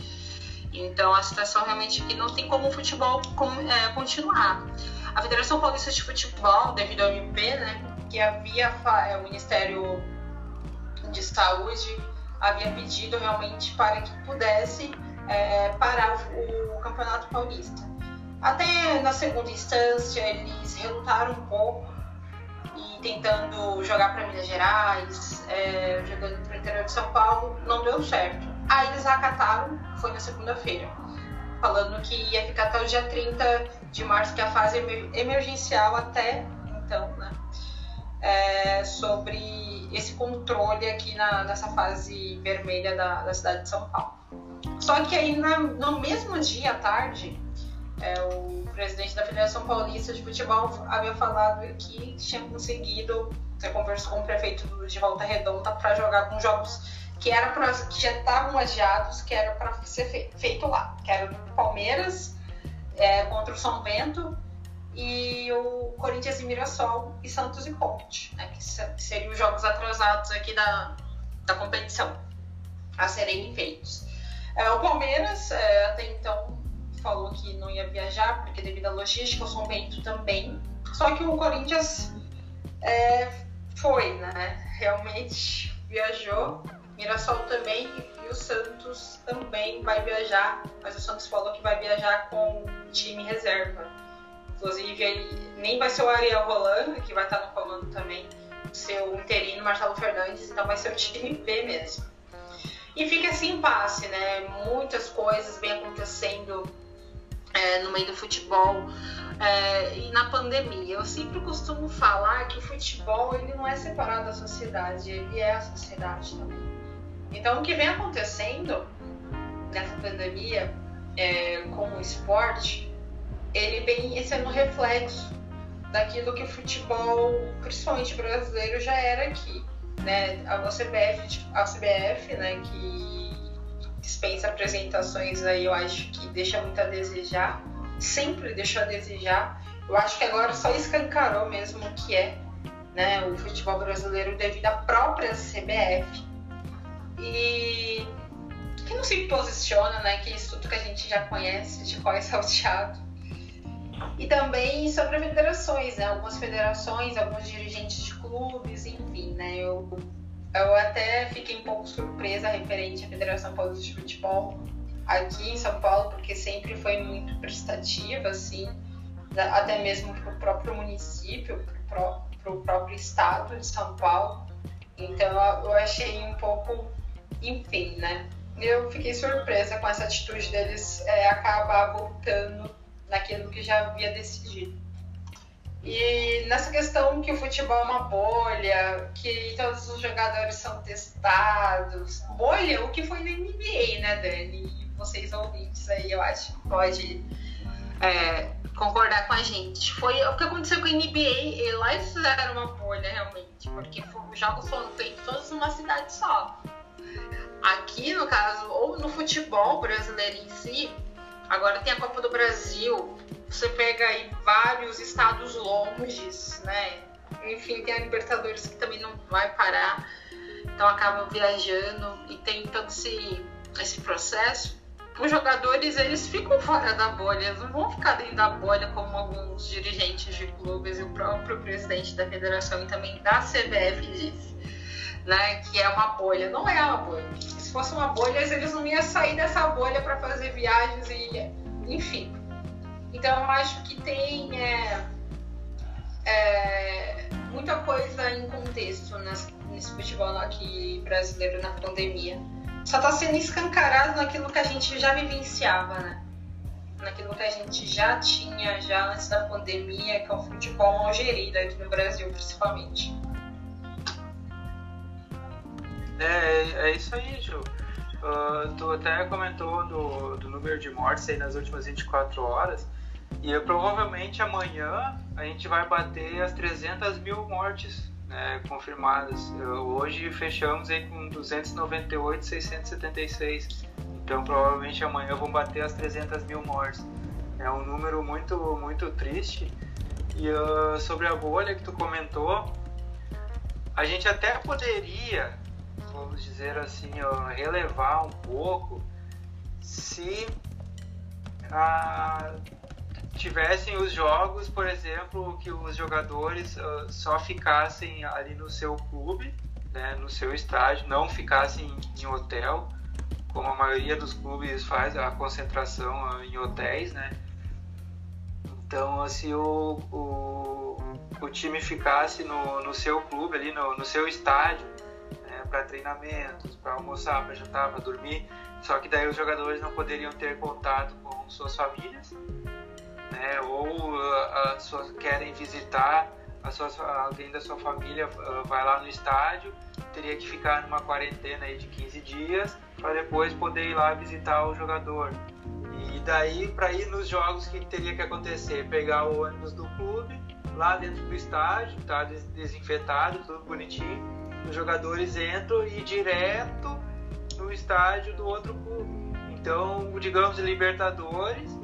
A: Então a situação realmente aqui não tem como o futebol é, continuar. A Federação Paulista de Futebol, devido ao MP, né, que havia é, o Ministério de Saúde havia pedido realmente para que pudesse é, parar o, o, Campeonato Paulista. Até na segunda instância eles relutaram um pouco tentando jogar para Minas Gerais, é, jogando para o interior de São Paulo, não deu certo. Aí eles acataram, foi na segunda-feira, falando que ia ficar até o dia 30 de março, que é a fase emergencial até então, né? É, sobre esse controle aqui na, nessa fase vermelha da, da, cidade de São Paulo. Só que aí na, no mesmo dia à tarde, é, o presidente da Federação Paulista de Futebol havia falado que tinha conseguido, você conversou com o prefeito de Volta Redonda para jogar com jogos que, era pra, que já estavam adiados, que era para ser feito, feito, lá, que era o Palmeiras é, contra o São Bento e o Corinthians e Mirassol e Santos e Ponte, né, que seriam os jogos atrasados aqui da, da competição a serem feitos. É, o Palmeiras é, até então falou que não ia viajar porque devido à logística, o São Bento também. Só que o Corinthians é, foi, né? Realmente viajou Mirassol também e o Santos também vai viajar, mas o Santos falou que vai viajar com time reserva. Inclusive, ele, nem vai ser o Ariel Rolando, que vai estar no comando também, seu interino Marcelo Fernandes, então vai ser o time B mesmo. E fica esse impasse, né? Muitas coisas vêm acontecendo é, no meio do futebol é, e na pandemia. Eu sempre costumo falar que o futebol ele não é separado da sociedade, ele é a sociedade também. Então, o que vem acontecendo nessa pandemia é, com o esporte, ele vem sendo reflexo daquilo que o futebol, principalmente brasileiro, já era aqui. Né? A CBF, a CBF né, que dispensa apresentações aí, eu acho que deixa muito a desejar, sempre deixou a desejar. Eu acho que agora só escancarou mesmo o que é né, o futebol brasileiro devido à própria CBF e que não se posiciona, né? Que é isso tudo que a gente já conhece, de qual é salteado. E também sobre federações, né? Algumas federações, alguns dirigentes de clubes, enfim, né? Eu, eu até fiquei um pouco surpresa referente à Federação Paulista de Futebol aqui em São Paulo, porque sempre foi muito prestativa, assim. até mesmo para o próprio município, para o próprio estado de São Paulo. Então eu achei um pouco, enfim, né? Eu fiquei surpresa com essa atitude deles é, acabar voltando naquilo que já havia decidido. E nessa questão que o futebol é uma bolha, que todos os jogadores são testados. Bolha, o que foi na NBA, né, Dani? Vocês ouvintes aí, eu acho que pode é, concordar com a gente. Foi o que aconteceu com a NBA, lá eles fizeram uma bolha realmente, porque os jogos foram feitos todos numa cidade só. Aqui, no caso, ou no futebol brasileiro em si, agora tem a Copa do Brasil, você pega aí vários estados longes, né? Enfim, tem a Libertadores que também não vai parar, então acabam viajando e tem todo esse, processo. Os jogadores eles ficam fora da bolha, eles não vão ficar dentro da bolha como alguns dirigentes de clubes e o próprio presidente da federação e também da CBF diz, né? Que é uma bolha. Não é uma bolha. Se fosse uma bolha, eles não iam sair dessa bolha para fazer viagens e enfim. Então acho que tem é, é, muita coisa em contexto nesse, nesse futebol aqui brasileiro na pandemia. Só está sendo escancarado naquilo que a gente já vivenciava, né? Naquilo que a gente já tinha já antes da pandemia, que é o futebol mal gerido aqui no Brasil, principalmente.
B: É, é isso aí, Ju. Uh, tu até comentou do, do número de mortes aí nas últimas 24 horas. E provavelmente amanhã a gente vai bater as 300 mil mortes né, confirmadas. Hoje fechamos aí com 298,676. Então provavelmente amanhã vão bater as 300 mil mortes. É um número muito, muito triste. E uh, sobre a bolha que tu comentou, a gente até poderia, vamos dizer assim, uh, relevar um pouco se a tivessem os jogos, por exemplo, que os jogadores uh, só ficassem ali no seu clube, né, no seu estádio, não ficassem em hotel, como a maioria dos clubes faz a concentração uh, em hotéis, né? Então, se o, o, o time ficasse no, no seu clube, ali no, no seu estádio, né, para treinamentos, para almoçar, para jantar, para dormir, só que daí os jogadores não poderiam ter contato com suas famílias, né? Ou uh, suas, querem visitar alguém da sua família uh, vai lá no estádio, teria que ficar numa quarentena aí de 15 dias para depois poder ir lá visitar o jogador. E daí para ir nos jogos que teria que acontecer, pegar o ônibus do clube lá dentro do estádio, tá desinfetado, tudo bonitinho. Os jogadores entram e direto no estádio do outro clube. Então, digamos Libertadores,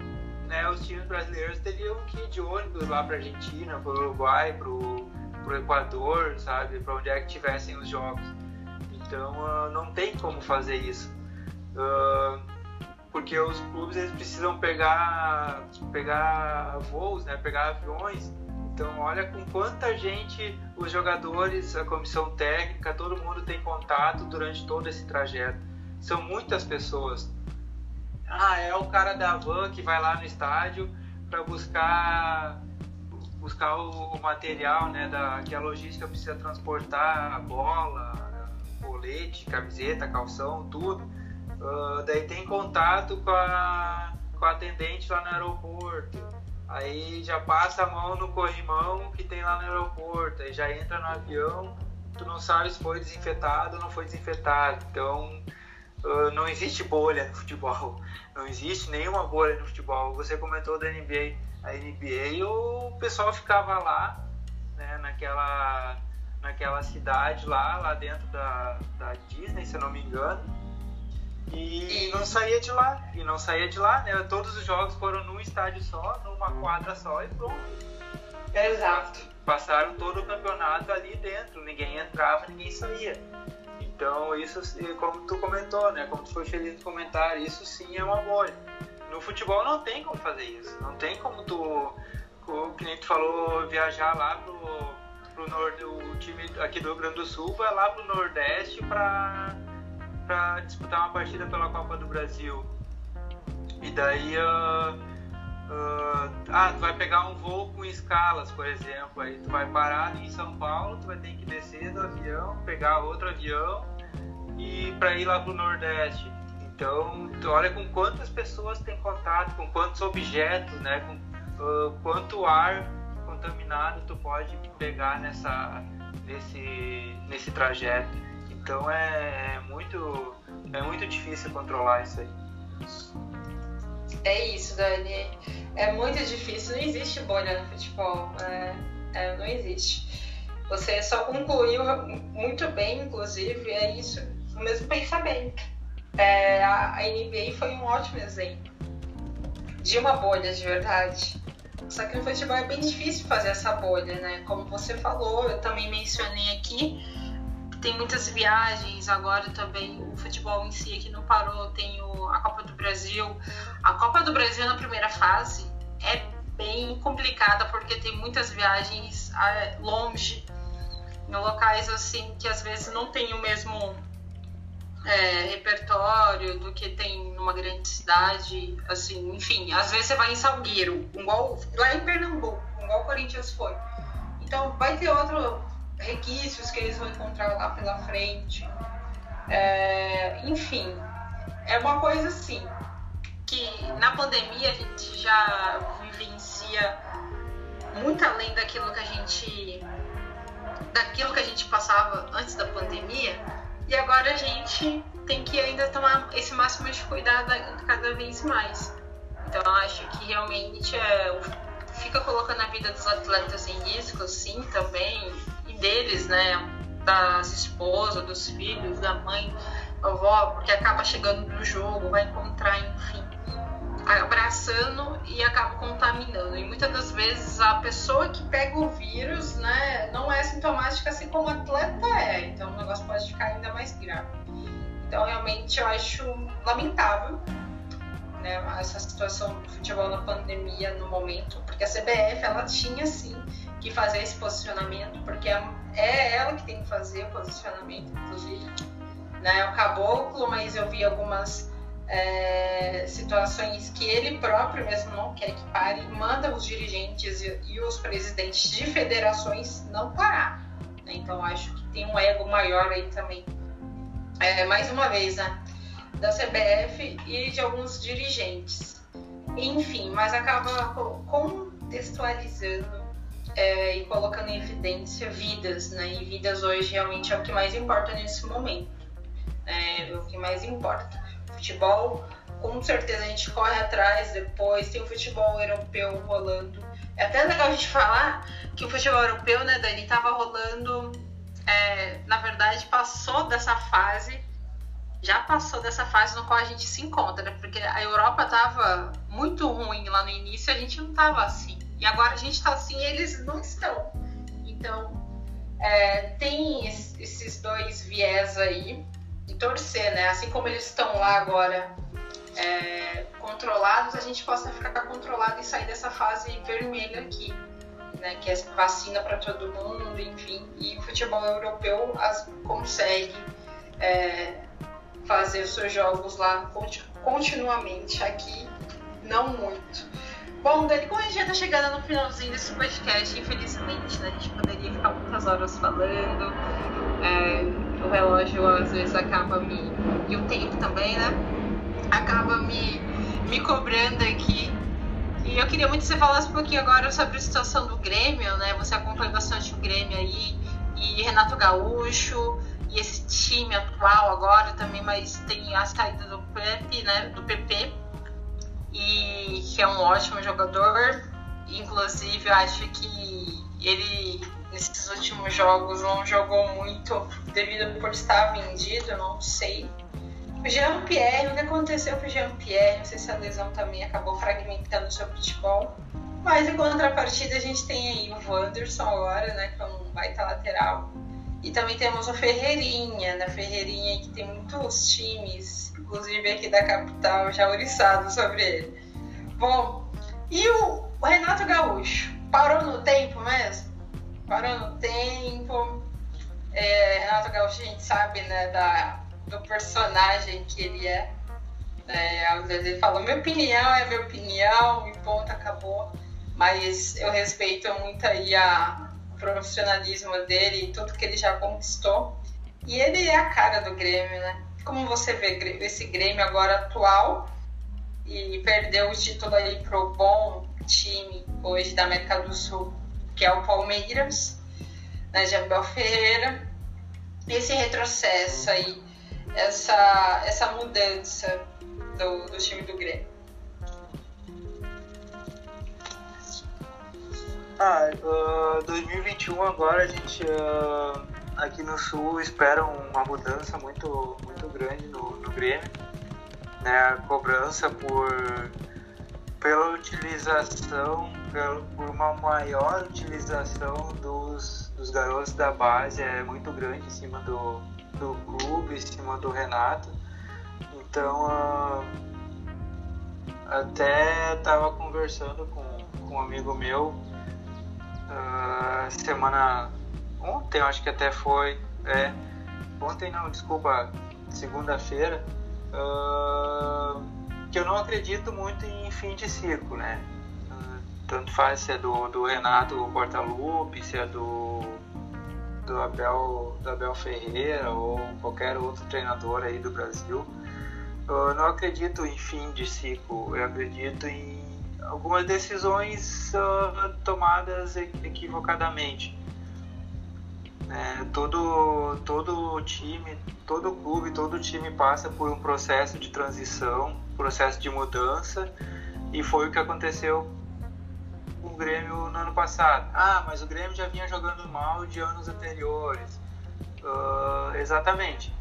B: né, os times brasileiros teriam que ir de ônibus lá para Argentina, para o Uruguai, para o Equador, sabe, para onde é que tivessem os jogos. Então uh, não tem como fazer isso, uh, porque os clubes eles precisam pegar pegar voos, né, pegar aviões. Então olha com quanta gente os jogadores, a comissão técnica, todo mundo tem contato durante todo esse trajeto. São muitas pessoas ah, é o cara da van que vai lá no estádio para buscar buscar o, material, né, da que a logística precisa transportar a bola, colete, camiseta, calção, tudo. Uh, daí tem contato com a, com a atendente lá no aeroporto. Aí já passa a mão no corrimão que tem lá no aeroporto. Aí já entra no avião, tu não sabe se foi desinfetado ou não foi desinfetado. Então uh, não existe bolha no futebol. Não existe nenhuma bolha no futebol. Você comentou da NBA. A NBA, o pessoal ficava lá, né, naquela, naquela cidade lá, lá dentro da, da Disney, se eu não me engano. E não saía de lá. E não saía de lá, né? Todos os jogos foram num estádio só, numa quadra só e pronto.
A: Exato.
B: Passaram todo o campeonato ali dentro. Ninguém entrava, ninguém saía. Então, isso, como tu comentou, né? Como tu foi feliz no comentário, isso sim é uma bolha. No futebol não tem como fazer isso. Não tem como tu, o que nem tu falou, viajar lá pro, pro nord, o time aqui do Rio Grande do Sul vai lá pro Nordeste para para disputar uma partida pela Copa do Brasil. E daí uh, Uh, ah, tu vai pegar um voo com escalas, por exemplo, aí tu vai parar em São Paulo, tu vai ter que descer do avião, pegar outro avião e para ir lá pro Nordeste. Então, tu olha com quantas pessoas tem contato, com quantos objetos, né, com uh, quanto ar contaminado tu pode pegar nessa nesse nesse trajeto. Então é, é muito é muito difícil controlar isso aí.
A: É isso, Dani. É muito difícil. Não existe bolha no futebol. É, é, não existe. Você só concluiu muito bem, inclusive, é isso, o mesmo pensamento. É, a, a NBA foi um ótimo exemplo de uma bolha de verdade. Só que no futebol é bem difícil fazer essa bolha, né? Como você falou, eu também mencionei aqui, tem muitas viagens agora também, o futebol em si aqui não parou, tem o, a Copa do Brasil. A Copa do Brasil na primeira fase é bem complicada porque tem muitas viagens é, longe, em locais assim que às vezes não tem o mesmo é, repertório do que tem numa grande cidade, assim, enfim, às vezes você vai em Salgueiro, igual lá em Pernambuco, igual o Corinthians foi. Então vai ter outro requisitos que eles vão encontrar lá pela frente. É, enfim, é uma coisa assim que na pandemia a gente já vivencia muito além daquilo que a gente daquilo que a gente passava antes da pandemia e agora a gente tem que ainda tomar esse máximo de cuidado cada vez mais. Então acho que realmente é, fica colocando a vida dos atletas em risco, sim, também deles, né? Das esposas, dos filhos, da mãe, da avó, porque acaba chegando no jogo, vai encontrar, enfim, abraçando e acaba contaminando. E muitas das vezes a pessoa que pega o vírus, né, não é sintomática assim como o atleta é. Então o negócio pode ficar ainda mais grave. Então realmente eu acho lamentável né, essa situação do futebol na pandemia no momento, porque a CBF ela tinha sim que fazer esse posicionamento, porque é, é ela que tem que fazer o posicionamento, inclusive. Né? O caboclo, mas eu vi algumas é, situações que ele próprio mesmo não quer que pare, manda os dirigentes e, e os presidentes de federações não parar. Né? Então acho que tem um ego maior aí também. É, mais uma vez, né? Da CBF e de alguns dirigentes. Enfim, mas acaba contextualizando é, e colocando em evidência vidas, né? E vidas hoje realmente é o que mais importa nesse momento. É, o que mais importa. Futebol, com certeza a gente corre atrás depois, tem o futebol europeu rolando. É até legal a gente falar que o futebol europeu, né, Dani, tava rolando. É, na verdade, passou dessa fase já passou dessa fase no qual a gente se encontra, porque a Europa tava muito ruim lá no início, a gente não tava assim. E agora a gente está assim eles não estão. Então, é, tem esses dois viés aí e torcer, né? Assim como eles estão lá agora é, controlados, a gente possa ficar controlado e sair dessa fase vermelha aqui, né? Que é vacina para todo mundo, enfim. E o futebol europeu as, consegue é, fazer os seus jogos lá continuamente. Aqui, não muito. Bom, Dani, como a gente já está chegando no finalzinho desse podcast, infelizmente, né, a gente poderia ficar muitas horas falando, é, o relógio às vezes acaba me. e o tempo também, né? Acaba me, me cobrando aqui. E eu queria muito que você falasse um pouquinho agora sobre a situação do Grêmio, né? Você acompanha bastante o Grêmio aí, e Renato Gaúcho, e esse time atual agora também, mas tem a saída do Pepe, né? Do PP e que é um ótimo jogador. Inclusive, acho que ele nesses últimos jogos não jogou muito devido por estar vendido, não sei. O Jean-Pierre, o que aconteceu com o Jean-Pierre? Não sei se a lesão também acabou fragmentando o seu futebol. Mas em contrapartida a gente tem aí o Wanderson agora, né, que é um baita lateral. E também temos o Ferreirinha, né, Ferreirinha que tem muitos times inclusive aqui da capital, já oriçado sobre ele. Bom, e o Renato Gaúcho? Parou no tempo mesmo? Parou no tempo. É, Renato Gaúcho, a gente sabe, né, da, do personagem que ele é. É, às vezes ele fala, minha opinião é minha opinião, e ponto, acabou. Mas eu respeito muito aí a, profissionalismo dele e tudo que ele já conquistou. E ele é a cara do Grêmio, né? Como você vê esse Grêmio agora atual e perdeu o título aí pro bom time hoje da América do Sul, que é o Palmeiras, né, de Abel Ferreira. Esse retrocesso aí, essa, essa mudança do, do time do Grêmio.
B: Ah, uh, 2021 agora a gente uh, aqui no Sul espera uma mudança muito, muito grande no, no Grêmio. Né? A cobrança por pela utilização, por uma maior utilização dos, dos garotos da base é muito grande em cima do, do clube, em cima do Renato. Então, uh, até estava conversando com, com um amigo meu uh, semana ontem, acho que até foi, é, ontem não, desculpa, segunda-feira. Uh, que eu não acredito muito em fim de ciclo, né? Tanto faz se é do, do Renato Portaluppi, se é do, do, Abel, do Abel Ferreira ou qualquer outro treinador aí do Brasil. Eu não acredito em fim de ciclo, eu acredito em algumas decisões uh, tomadas equivocadamente. É, todo, todo time, todo clube, todo time passa por um processo de transição processo de mudança e foi o que aconteceu com o Grêmio no ano passado. Ah, mas o Grêmio já vinha jogando mal de anos anteriores. Uh, exatamente.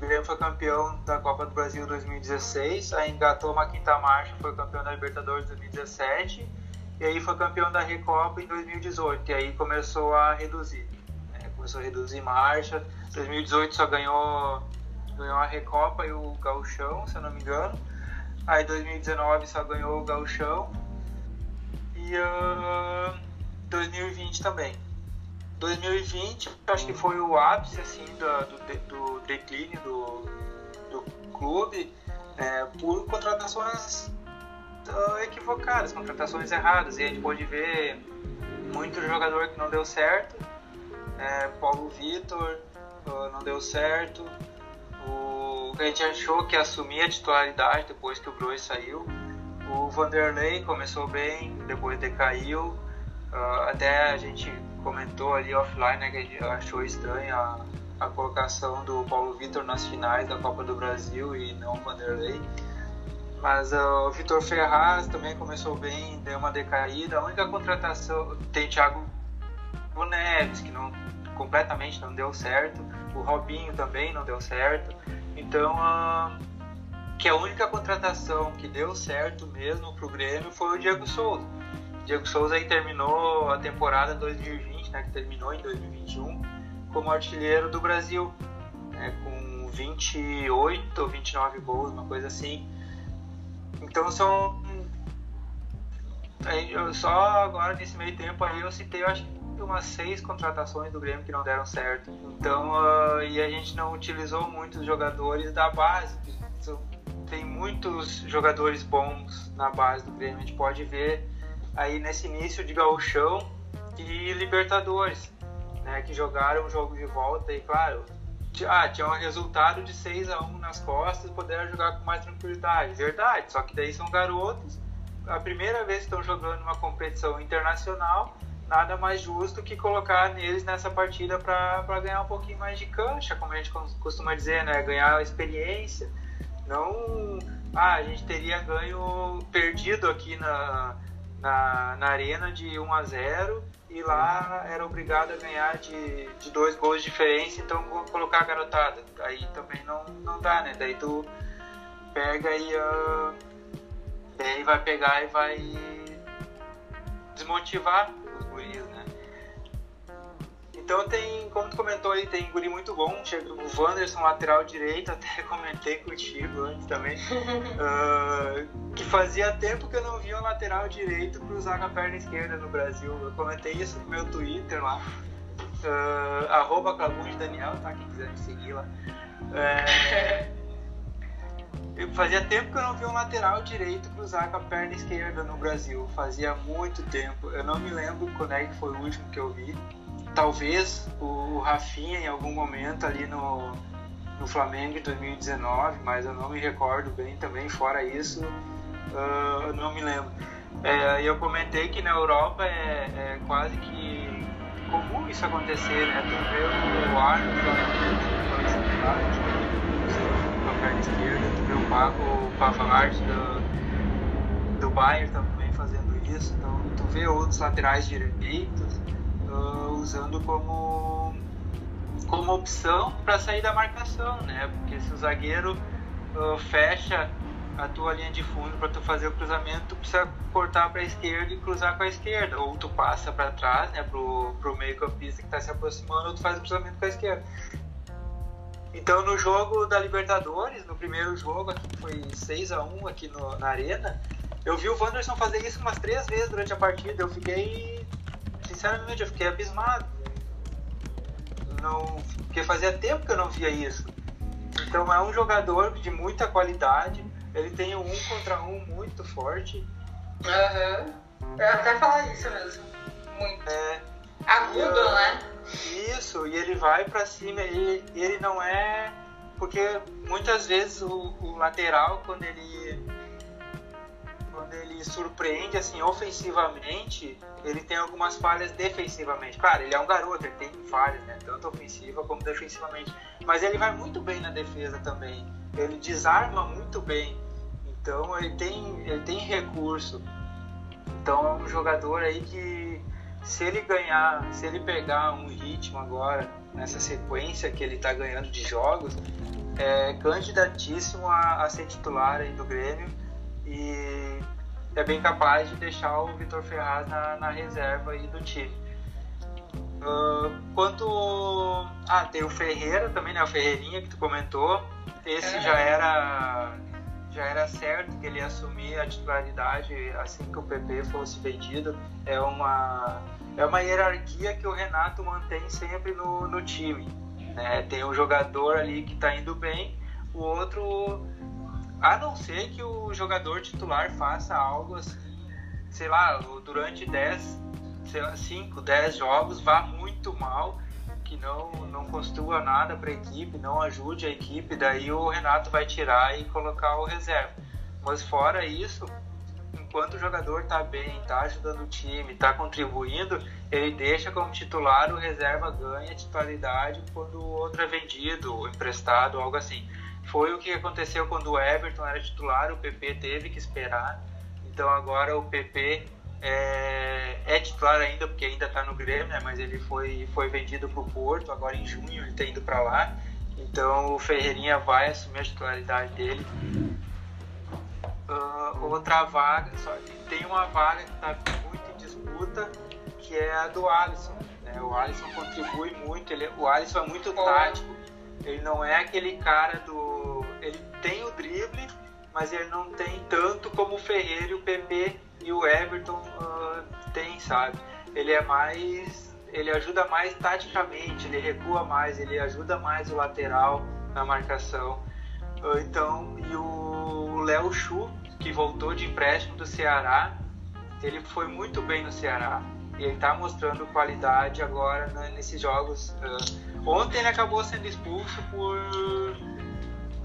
B: O Grêmio foi campeão da Copa do Brasil 2016, aí engatou uma quinta marcha, foi campeão da Libertadores 2017 e aí foi campeão da Recopa em 2018 e aí começou a reduzir. Né? Começou a reduzir marcha. 2018 só ganhou ganhou a Recopa e o Gauchão, se eu não me engano. Aí 2019 só ganhou o Gauchão. E uh, 2020 também. 2020 acho que foi o ápice assim, do, do, declínio do, do clube é, por contratações uh, equivocadas, contratações erradas. E a gente pode ver muito jogador que não deu certo. É, Paulo Vitor uh, não deu certo a gente achou que assumia a titularidade depois que o Bruce saiu. O Vanderlei começou bem, depois decaiu. Uh, até a gente comentou ali offline né, que achou estranha a, colocação do Paulo Vitor nas finais da Copa do Brasil e não o Vanderlei. Mas uh, o Vitor Ferraz também começou bem, deu uma decaída. A única contratação tem Thiago Neves, que não completamente não deu certo. O Robinho também não deu certo. Então, a, que a única contratação que deu certo mesmo para o Grêmio foi o Diego Souza. Diego Souza aí terminou a temporada 2020, né, que terminou em 2021, como artilheiro do Brasil, né, com 28 ou 29 gols, uma coisa assim. Então são só agora nesse meio tempo aí eu citei, eu acho umas seis contratações do Grêmio que não deram certo. Então, uh, e a gente não utilizou muitos jogadores da base. Tem muitos jogadores bons na base do Grêmio. A gente pode ver aí nesse início de gauchão e Libertadores, né, que jogaram o jogo de volta e, claro, ah, tinha um resultado de 6 a 1 nas costas, puderam jogar com mais tranquilidade. Verdade, só que daí são garotos, a primeira vez que estão jogando uma competição internacional nada mais justo que colocar neles nessa partida para ganhar um pouquinho mais de cancha, como a gente costuma dizer, né? Ganhar experiência. Não, ah, a gente teria ganho perdido aqui na, na, na arena de 1 a 0 e lá era obrigado a ganhar de, de dois gols de diferença, então colocar a garotada. Aí também não, não dá, né? Daí tu pega e uh, daí vai pegar e vai desmotivar né? Então tem, como tu comentou aí, tem guri muito bom, o Wanderson, lateral direito, até comentei contigo antes também, uh, que fazia tempo que eu não via um lateral direito cruzar com a perna esquerda no Brasil. Eu comentei isso no meu Twitter lá, uh, arroba Daniel, tá? Quem quiser me seguir lá. É, fazia tempo que eu não vi um lateral direito cruzar com a perna esquerda no Brasil. Fazia muito tempo. Eu não me lembro quando é que foi o último que eu vi. Talvez o Rafinha em algum momento ali no, no Flamengo em 2019, mas eu não me recordo bem também. Fora isso, uh, eu não me lembro. É, eu comentei que na Europa é, é, quase que comum isso acontecer, né? Tu vê o Arnold com a perna esquerda, tu vê o Paco, o Pavard do, do Bayern também fazendo isso, então tu vê outros laterais direitos uh, usando como como opção para sair da marcação, né? Porque se o zagueiro uh, fecha a tua linha de fundo para tu fazer o cruzamento, tu precisa cortar para a esquerda e cruzar com a esquerda, ou tu passa para trás, né, pro, pro meio campista que está se aproximando, ou tu faz o cruzamento com a esquerda. Então no jogo da Libertadores, no primeiro jogo, aqui foi 6 a 1 aqui no, na arena, eu vi o Wanderson fazer isso umas três vezes durante a partida, eu fiquei sinceramente eu fiquei abismado. Não, porque fazia tempo que eu não via isso. Então é um jogador de muita qualidade, ele tem um contra um muito forte.
A: Aham. Uhum. Eu até falar isso mesmo. Muito. É. Agudo, né?
B: Isso, e ele vai para cima, e ele não é. Porque muitas vezes o, o lateral, quando ele quando ele surpreende assim ofensivamente, ele tem algumas falhas defensivamente. Claro, ele é um garoto, ele tem falhas, né? tanto ofensiva como defensivamente. Mas ele vai muito bem na defesa também. Ele desarma muito bem. Então ele tem, ele tem recurso. Então é um jogador aí que se ele ganhar, se ele pegar um ritmo agora nessa sequência que ele está ganhando de jogos, é candidatíssimo a, a ser titular aí do Grêmio e é bem capaz de deixar o Vitor Ferraz na, na reserva aí do time. Uh, quanto. Ah, tem o Ferreira também, né? O Ferreirinha que tu comentou. Esse é. já era. Já era certo que ele ia assumir a titularidade assim que o PP fosse vendido. É uma, é uma hierarquia que o Renato mantém sempre no, no time. Né? Tem um jogador ali que está indo bem, o outro a não ser que o jogador titular faça algo assim, sei lá, durante 10, sei lá, 5, 10 jogos, vá muito mal, que não, não construa nada para a equipe, não ajude a equipe, daí o Renato vai tirar e colocar o reserva. Mas fora isso, enquanto o jogador está bem, está ajudando o time, está contribuindo, ele deixa como titular, o reserva ganha titularidade quando o outro é vendido, emprestado, algo assim. Foi o que aconteceu quando o Everton era titular, o PP teve que esperar. Então agora o PP é, é titular ainda, porque ainda está no Grêmio, né? mas ele foi, foi vendido para o Porto, agora em junho ele está indo para lá. Então o Ferreirinha vai assumir a titularidade dele. Uh, outra vaga, só tem uma vaga que está muito em disputa, que é a do Alisson. Né? O Alisson contribui muito, ele, o Alisson é muito tático, ele não é aquele cara do. Ele tem o drible, mas ele não tem tanto como o Ferreira, o PP e o Everton uh, tem, sabe? Ele é mais. Ele ajuda mais taticamente, ele recua mais, ele ajuda mais o lateral na marcação. Uh, então, e o Léo Chu, que voltou de empréstimo do Ceará, ele foi muito bem no Ceará. E ele está mostrando qualidade agora né, nesses jogos. Uh, Ontem ele acabou sendo expulso por,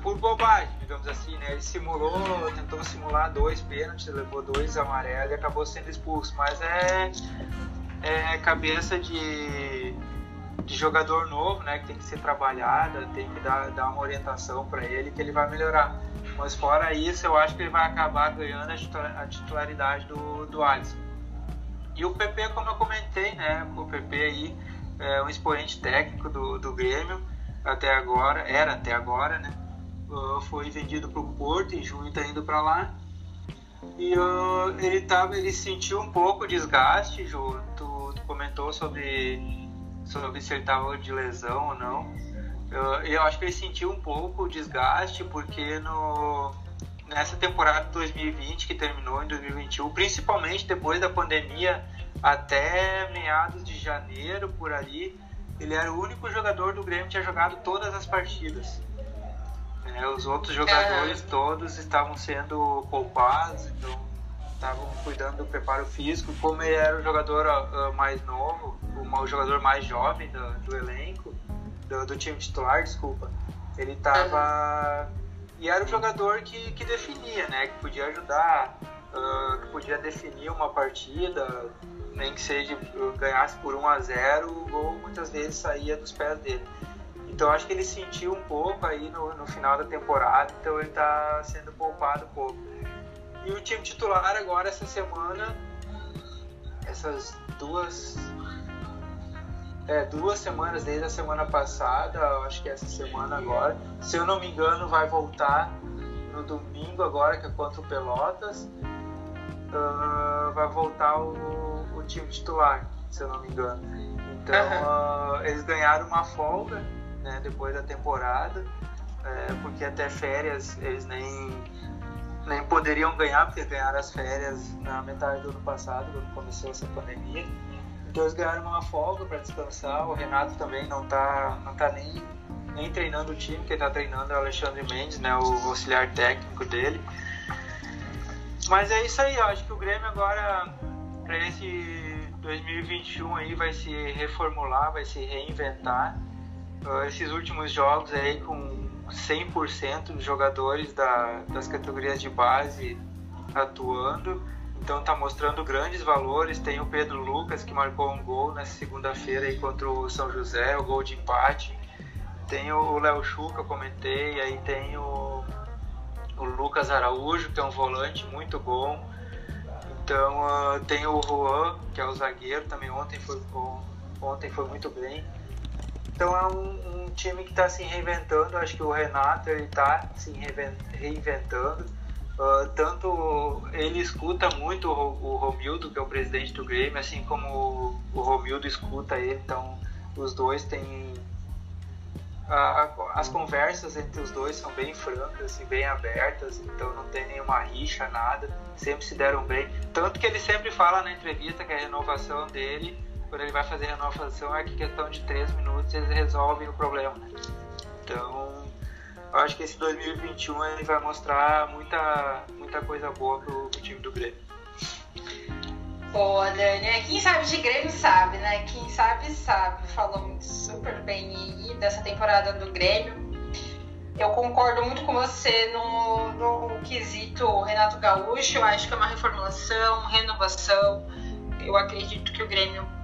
B: por bobagem, digamos assim, né? Ele simulou, tentou simular dois pênaltis, levou dois amarelos e acabou sendo expulso. Mas é, é cabeça de, de jogador novo, né? Que tem que ser trabalhada, tem que dar, dar uma orientação para ele que ele vai melhorar. Mas fora isso, eu acho que ele vai acabar ganhando a titularidade do, do Alisson. E o PP, como eu comentei, né? O PP aí é, um expoente técnico do, do Grêmio até agora, era até agora, né? Uh, foi vendido para o Porto, em junho está indo para lá. E uh, ele, tava, ele sentiu um pouco desgaste, Ju. Tu, tu comentou sobre, sobre se ele estava de lesão ou não. Uh, eu acho que ele sentiu um pouco o desgaste, porque no, nessa temporada de 2020, que terminou em 2021, principalmente depois da pandemia, até meados de janeiro, por ali, ele era o único jogador do Grêmio que tinha jogado todas as partidas. Né? Os outros jogadores uhum. todos estavam sendo poupados, então estavam cuidando do preparo físico. Como ele era o jogador uh, mais novo, o jogador mais jovem do, do elenco, do, do, time titular, desculpa, ele estava. Uhum. E era o jogador que, que definia, né? Que podia ajudar, uh, que podia definir uma partida, nem que seja ganhasse por 1 a 0 o gol muitas vezes saía dos pés dele. Então acho que ele sentiu um pouco aí no, no final da temporada, então ele está sendo poupado um pouco. E o time titular agora essa semana, essas duas é, duas semanas desde a semana passada, acho que essa semana agora. Se eu não me engano, vai voltar no domingo agora, que é contra o Pelotas. Uh, vai voltar o, o, time titular, se eu não me engano. Então uh, eles ganharam uma folga né, depois da temporada, é, porque até férias eles nem, nem poderiam ganhar, porque ganharam as férias na metade do ano passado, quando começou essa pandemia. Então eles ganharam uma folga para descansar. O Renato também não está não tá nem, nem treinando o time, quem está treinando é o Alexandre Mendes, né, o auxiliar técnico dele. Mas é isso aí, eu acho que o Grêmio agora, para esse 2021 aí, vai se reformular, vai se reinventar esses últimos jogos aí com 100% dos jogadores da, das categorias de base atuando. Então está mostrando grandes valores. Tem o Pedro Lucas que marcou um gol nessa segunda-feira aí contra o São José, o gol de empate. Tem o Léo Chu que eu comentei, aí tem o, o Lucas Araújo, que é um volante muito bom. Então uh, tem o Juan, que é o zagueiro, também ontem foi, ontem foi muito bem. Então é um, um time que está se reinventando. Acho que o Renato ele está se reinventando. Uh, tanto ele escuta muito o, o Romildo, que é o presidente do Grêmio, assim como o, o Romildo escuta ele. Então os dois têm as conversas entre os dois são bem francas e bem abertas, então não tem nenhuma rixa, nada, sempre se deram bem. Tanto que ele sempre fala na entrevista que a renovação dele quando ele vai fazer a renovação é que questão de 3 minutos eles resolvem o problema. Então, eu acho que esse 2021 ele vai mostrar muita, muita coisa boa pro, pro time do Grêmio.
A: Boa, Dani. É, quem sabe de Grêmio sabe, né? Quem sabe, sabe. Falou super bem aí dessa temporada do Grêmio. Eu concordo muito com você no, no quesito Renato Gaúcho. Eu acho que é uma reformulação, renovação. Eu acredito que o Grêmio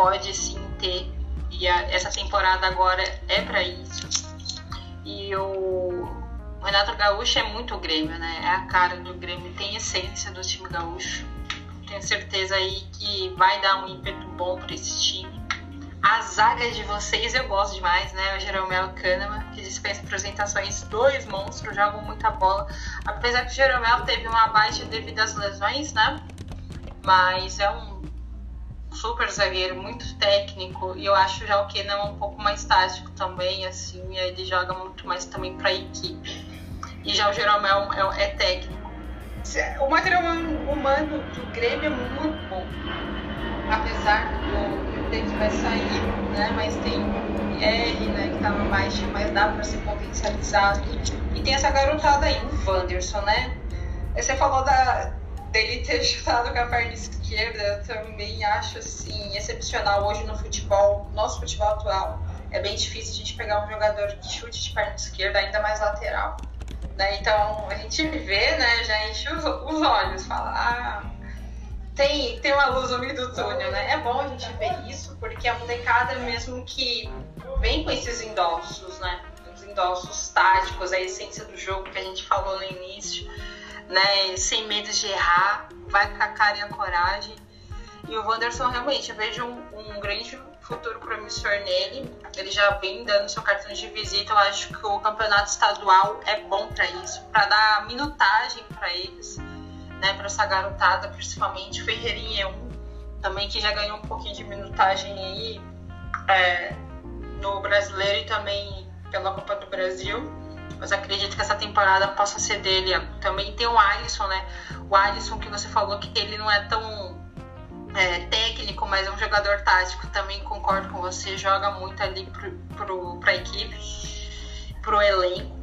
A: pode sim ter, e a, essa temporada agora é para isso. E o, Renato Gaúcho é muito Grêmio, né? É a cara do Grêmio, tem essência do time gaúcho. Tenho certeza aí que vai dar um ímpeto bom para esse time. A zaga de vocês eu gosto demais, né? O Jeromel Kahneman, que dispensa apresentações, dois monstros, jogam muita bola. Apesar que o Jeromel teve uma baixa devido às lesões, né? Mas é um super zagueiro, muito técnico, e eu acho já o Kenan um pouco mais tático também, assim, ele joga muito mais também para a equipe. E já o Jeromel é, é, técnico. O material humano do Grêmio é muito bom. Apesar do que vai sair, né? Mas tem R, né? Que tava baixo, mas dá para ser potencializado. E tem essa garotada aí, o Wanderson, né? Você falou da, dele ter chutado com a perna esquerda, também acho assim excepcional hoje no futebol, nosso futebol atual. É bem difícil a gente pegar um jogador que chute de perna esquerda, ainda mais lateral. Né? Então a gente vê, né, já enche os, os olhos, fala, ah, tem, tem uma luz no meio do túnel, né? É bom a gente ver isso, porque a molecada mesmo que vem com esses endossos, né? Os endossos táticos, a essência do jogo que a gente falou no início né? Sem medo de errar, vai com a cara e a coragem. E o Wanderson, realmente, eu vejo um, um grande futuro promissor nele. Ele já vem dando seu cartão de visita. Eu acho que o campeonato estadual é bom para isso, para dar minutagem para eles, né? Para essa garotada, principalmente. Ferreirinha é um também que já ganhou um pouquinho de minutagem aí é, no brasileiro e também pela Copa do Brasil mas acredito que essa temporada possa ser dele. Também tem o Alisson, né? O Alisson que você falou que ele não é tão é, técnico, mas é um jogador tático. Também concordo com você, joga muito ali pro, pro, pra equipe, pro elenco.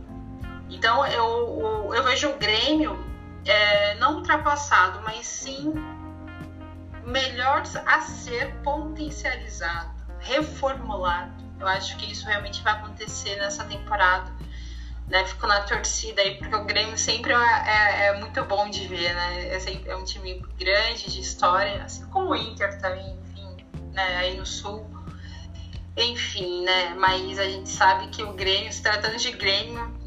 A: Então eu, eu vejo o Grêmio é, não ultrapassado, mas sim melhor a ser potencializado, reformulado. Eu acho que isso realmente vai acontecer nessa temporada. Né? Fico na torcida aí, porque o Grêmio sempre é, é, é muito bom de ver, né? É, sempre, é, um time grande de história, assim como o Inter também, enfim, né? aí no Sul. Enfim, né? Mas a gente sabe que o Grêmio, se tratando de Grêmio,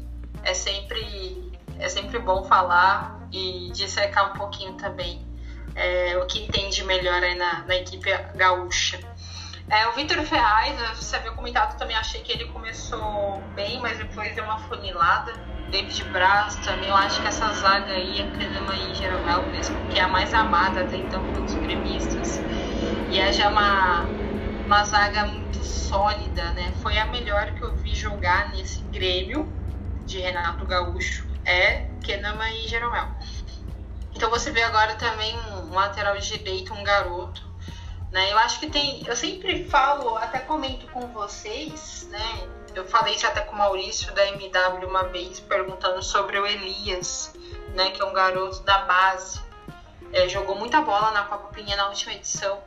A: é sempre, é sempre bom falar e dissecar um pouquinho também é, o que entende melhor aí na, na equipe gaúcha. É, o Vitor Ferraz, você havia comentado também, achei que ele começou bem, mas depois deu uma funilada. David Braz também, eu acho que essa zaga aí, a Kahneman e Jeromel mesmo, que é a mais amada até então pelos gremistas. E é já uma, uma zaga muito sólida, né? Foi a melhor que eu vi jogar nesse Grêmio de Renato Gaúcho, é Kahneman e Jeromel. Então você vê agora também um lateral direito, um garoto, né? Eu acho que tem, eu sempre falo, até comento com vocês, né? Eu falei isso até com o Maurício da MW uma vez, perguntando sobre o Elias, né? Que é um garoto da base. É, jogou muita bola na Copa Pinha na última edição.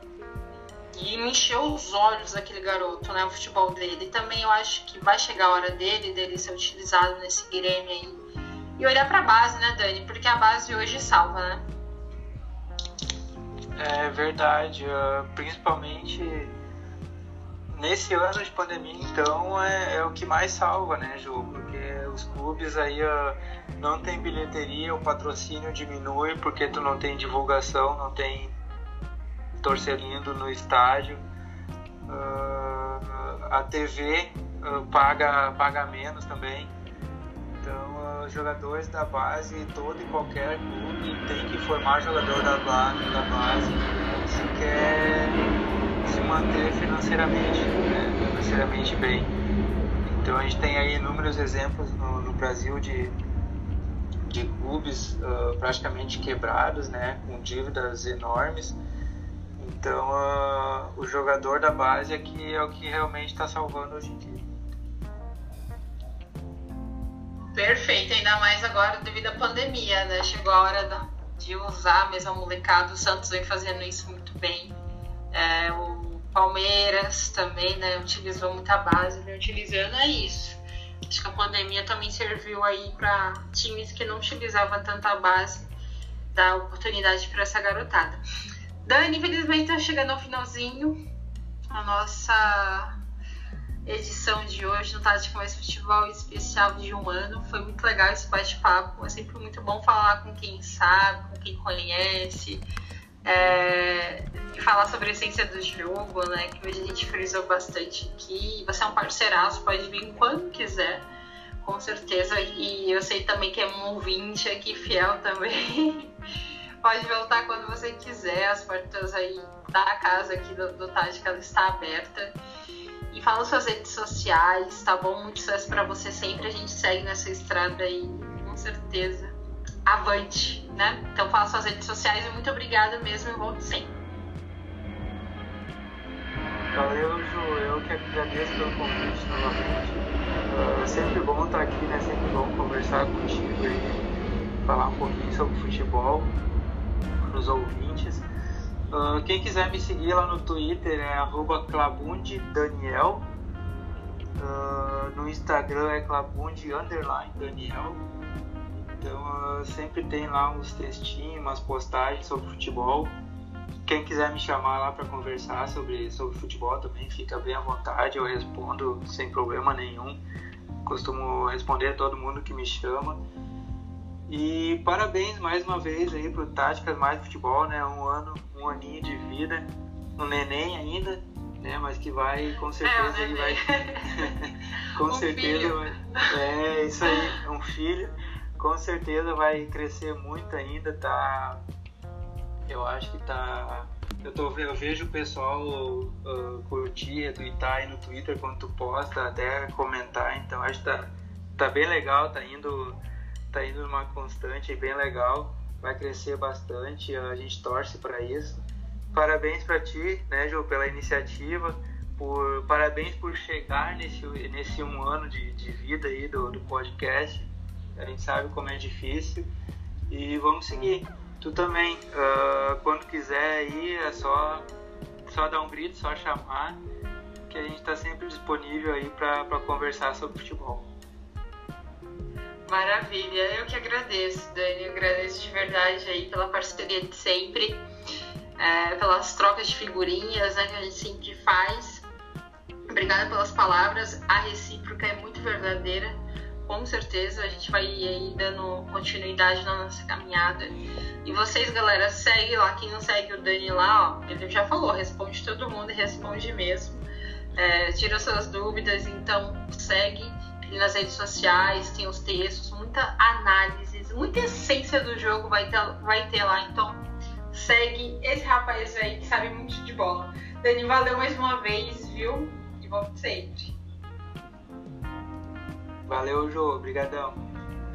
A: E me encheu os olhos daquele garoto, né? O futebol dele. E também eu acho que vai chegar a hora dele, dele ser utilizado nesse Grêmio aí. E olhar pra base, né, Dani? Porque a base hoje salva, né?
B: É verdade, uh, principalmente nesse ano de pandemia, então, é, é, o que mais salva, né, Ju? Porque os clubes aí uh, não tem bilheteria, o patrocínio diminui porque tu não tem divulgação, não tem torcedor no estádio. Uh, a TV paga, paga menos também. Então, os jogadores da base, todo e qualquer clube tem que formar jogador da, base, da base se quer se manter financeiramente, né? financeiramente bem. Então, a gente tem aí inúmeros exemplos no, no Brasil de, de clubes uh, praticamente quebrados, né? com dívidas enormes. Então, uh, o jogador da base aqui é o que realmente está salvando hoje em dia.
A: Perfeito, ainda mais agora devido à pandemia, né? Chegou a hora de usar mesmo a molecada. O Santos vem fazendo isso muito bem. É, o Palmeiras também, né? Utilizou muita base, vem utilizando, é isso. Acho que a pandemia também serviu aí para times que não utilizavam tanta base dar oportunidade para essa garotada. Dani, infelizmente, está chegando ao finalzinho. A nossa edição de hoje no Tática Mais Futebol especial de um ano. Foi muito legal esse bate-papo. É sempre muito bom falar com quem sabe, com quem conhece. É, e falar sobre a essência do jogo, né? Que hoje a gente frisou bastante aqui. Você é um parceiraço, pode vir quando quiser, com certeza. E eu sei também que é um ouvinte aqui fiel também. pode voltar quando você quiser. As portas aí da casa aqui do, do Tática está aberta. E fala suas redes sociais, tá bom? Muito sucesso para você sempre. A gente segue nessa estrada aí, com certeza. Avante, né? Então fala suas redes sociais e muito obrigada mesmo e volte sempre.
B: Valeu, Ju. Eu que agradeço pelo convite novamente. Uh, é sempre bom estar aqui, né? Sempre bom conversar contigo e falar um pouquinho sobre futebol para os ouvintes. Uh, quem quiser me seguir lá no Twitter é clabundidaniel. Uh, no Instagram é clabundi_daniel. Então uh, sempre tem lá uns textinhos, umas postagens sobre futebol. Quem quiser me chamar lá para conversar sobre, sobre futebol também fica bem à vontade, eu respondo sem problema nenhum. Costumo responder a todo mundo que me chama. E parabéns mais uma vez aí pro Táticas Mais Futebol, né? Um ano, um aninho de vida, um neném ainda, né? Mas que vai, com certeza, é, vai. com um certeza, vai, é isso aí, um filho, com certeza vai crescer muito ainda, tá? Eu acho que tá. Eu, tô, eu vejo o pessoal uh, curtir, retweetar aí no Twitter quando tu posta, até comentar, então acho que tá, tá bem legal, tá indo tá indo numa constante bem legal, vai crescer bastante, a gente torce para isso. Parabéns para ti, né, João, pela iniciativa, por parabéns por chegar nesse nesse um ano de, de vida aí do, do podcast. A gente sabe como é difícil e vamos seguir. Tu também, uh, quando quiser aí, é só, só dar um grito, só chamar, que a gente está sempre disponível aí para conversar sobre futebol.
A: Maravilha, eu que agradeço, Dani, eu agradeço de verdade aí pela parceria de sempre, é, pelas trocas de figurinhas né, que a gente sempre faz. Obrigada pelas palavras, a recíproca é muito verdadeira, com certeza a gente vai aí dando continuidade na nossa caminhada. E vocês, galera, segue lá, quem não segue o Dani lá, ó, ele já falou, responde todo mundo e responde mesmo. É, tira suas dúvidas, então segue nas redes sociais, tem os textos, muita análise, muita essência do jogo vai ter, vai ter lá. Então segue esse rapaz aí que sabe muito de bola. Dani, valeu mais uma vez, viu? E volte sempre.
B: Valeu, Jô. Obrigadão.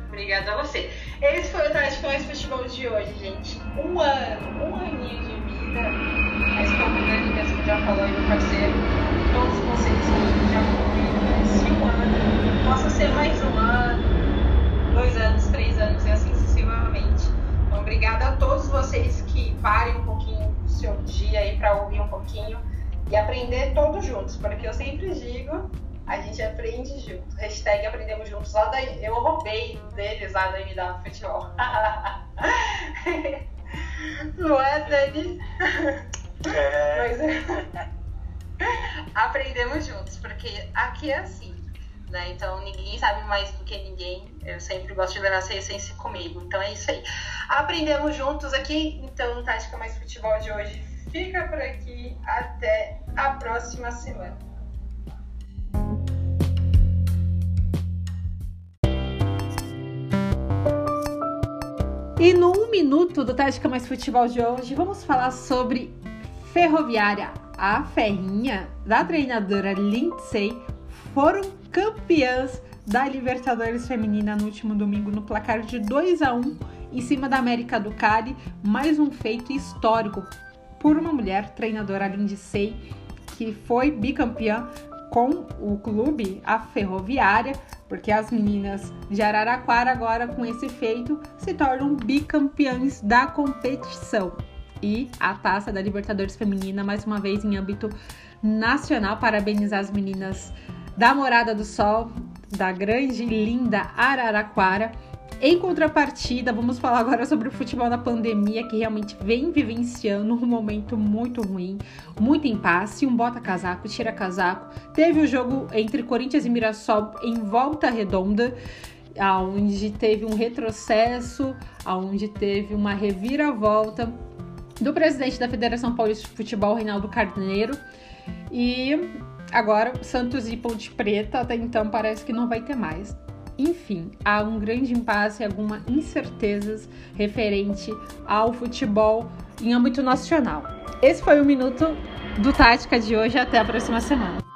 A: Obrigada a você. Esse foi o Tático Mais Futebol de hoje, gente. Um ano, um aninho de vida. Mas como o Dani mesmo já falou aí, meu parceiro, todos vocês que já concluíram esse um ano, possa ser mais um ano, dois anos, três anos e assim sucessivamente. Então, obrigada a todos vocês que parem um pouquinho do seu dia aí para ouvir um pouquinho e aprender todos juntos, porque eu sempre digo a gente aprende junto. Hashtag aprendemos juntos. Lá da, eu roubei deles lá da MW Futebol. Não é, Dani? É. Mas, é. aprendemos juntos, porque aqui é assim. Né? Então ninguém sabe mais do que ninguém. Eu sempre gosto de levar essa essência comigo. Então é isso aí. Aprendemos juntos aqui. Então, Tática Mais Futebol de hoje fica por aqui. Até a próxima semana.
C: E no Um Minuto do Tática Mais Futebol de hoje, vamos falar sobre Ferroviária. A Ferrinha, da treinadora Lindsay, foram campeãs da Libertadores Feminina no último domingo no placar de 2 a 1 em cima da América do Cali. Mais um feito histórico por uma mulher, treinadora Lindsay, que foi bicampeã com o clube, a Ferroviária, porque as meninas de Araraquara agora com esse feito se tornam bicampeãs da competição. E a taça da Libertadores Feminina mais uma vez em âmbito nacional. Parabenizar as meninas da Morada do Sol, da grande e linda Araraquara em contrapartida, vamos falar agora sobre o futebol na pandemia, que realmente vem vivenciando um momento muito ruim, muito impasse, um bota-casaco, tira-casaco. Teve o jogo entre Corinthians e Mirassol em volta redonda, onde teve um retrocesso, onde teve uma reviravolta do presidente da Federação Paulista de Futebol, Reinaldo Carneiro. E agora Santos e Ponte Preta, até então parece que não vai ter mais. Enfim, há um grande impasse e algumas incertezas referente ao futebol em âmbito nacional. Esse foi o minuto do Tática de hoje. Até a próxima semana.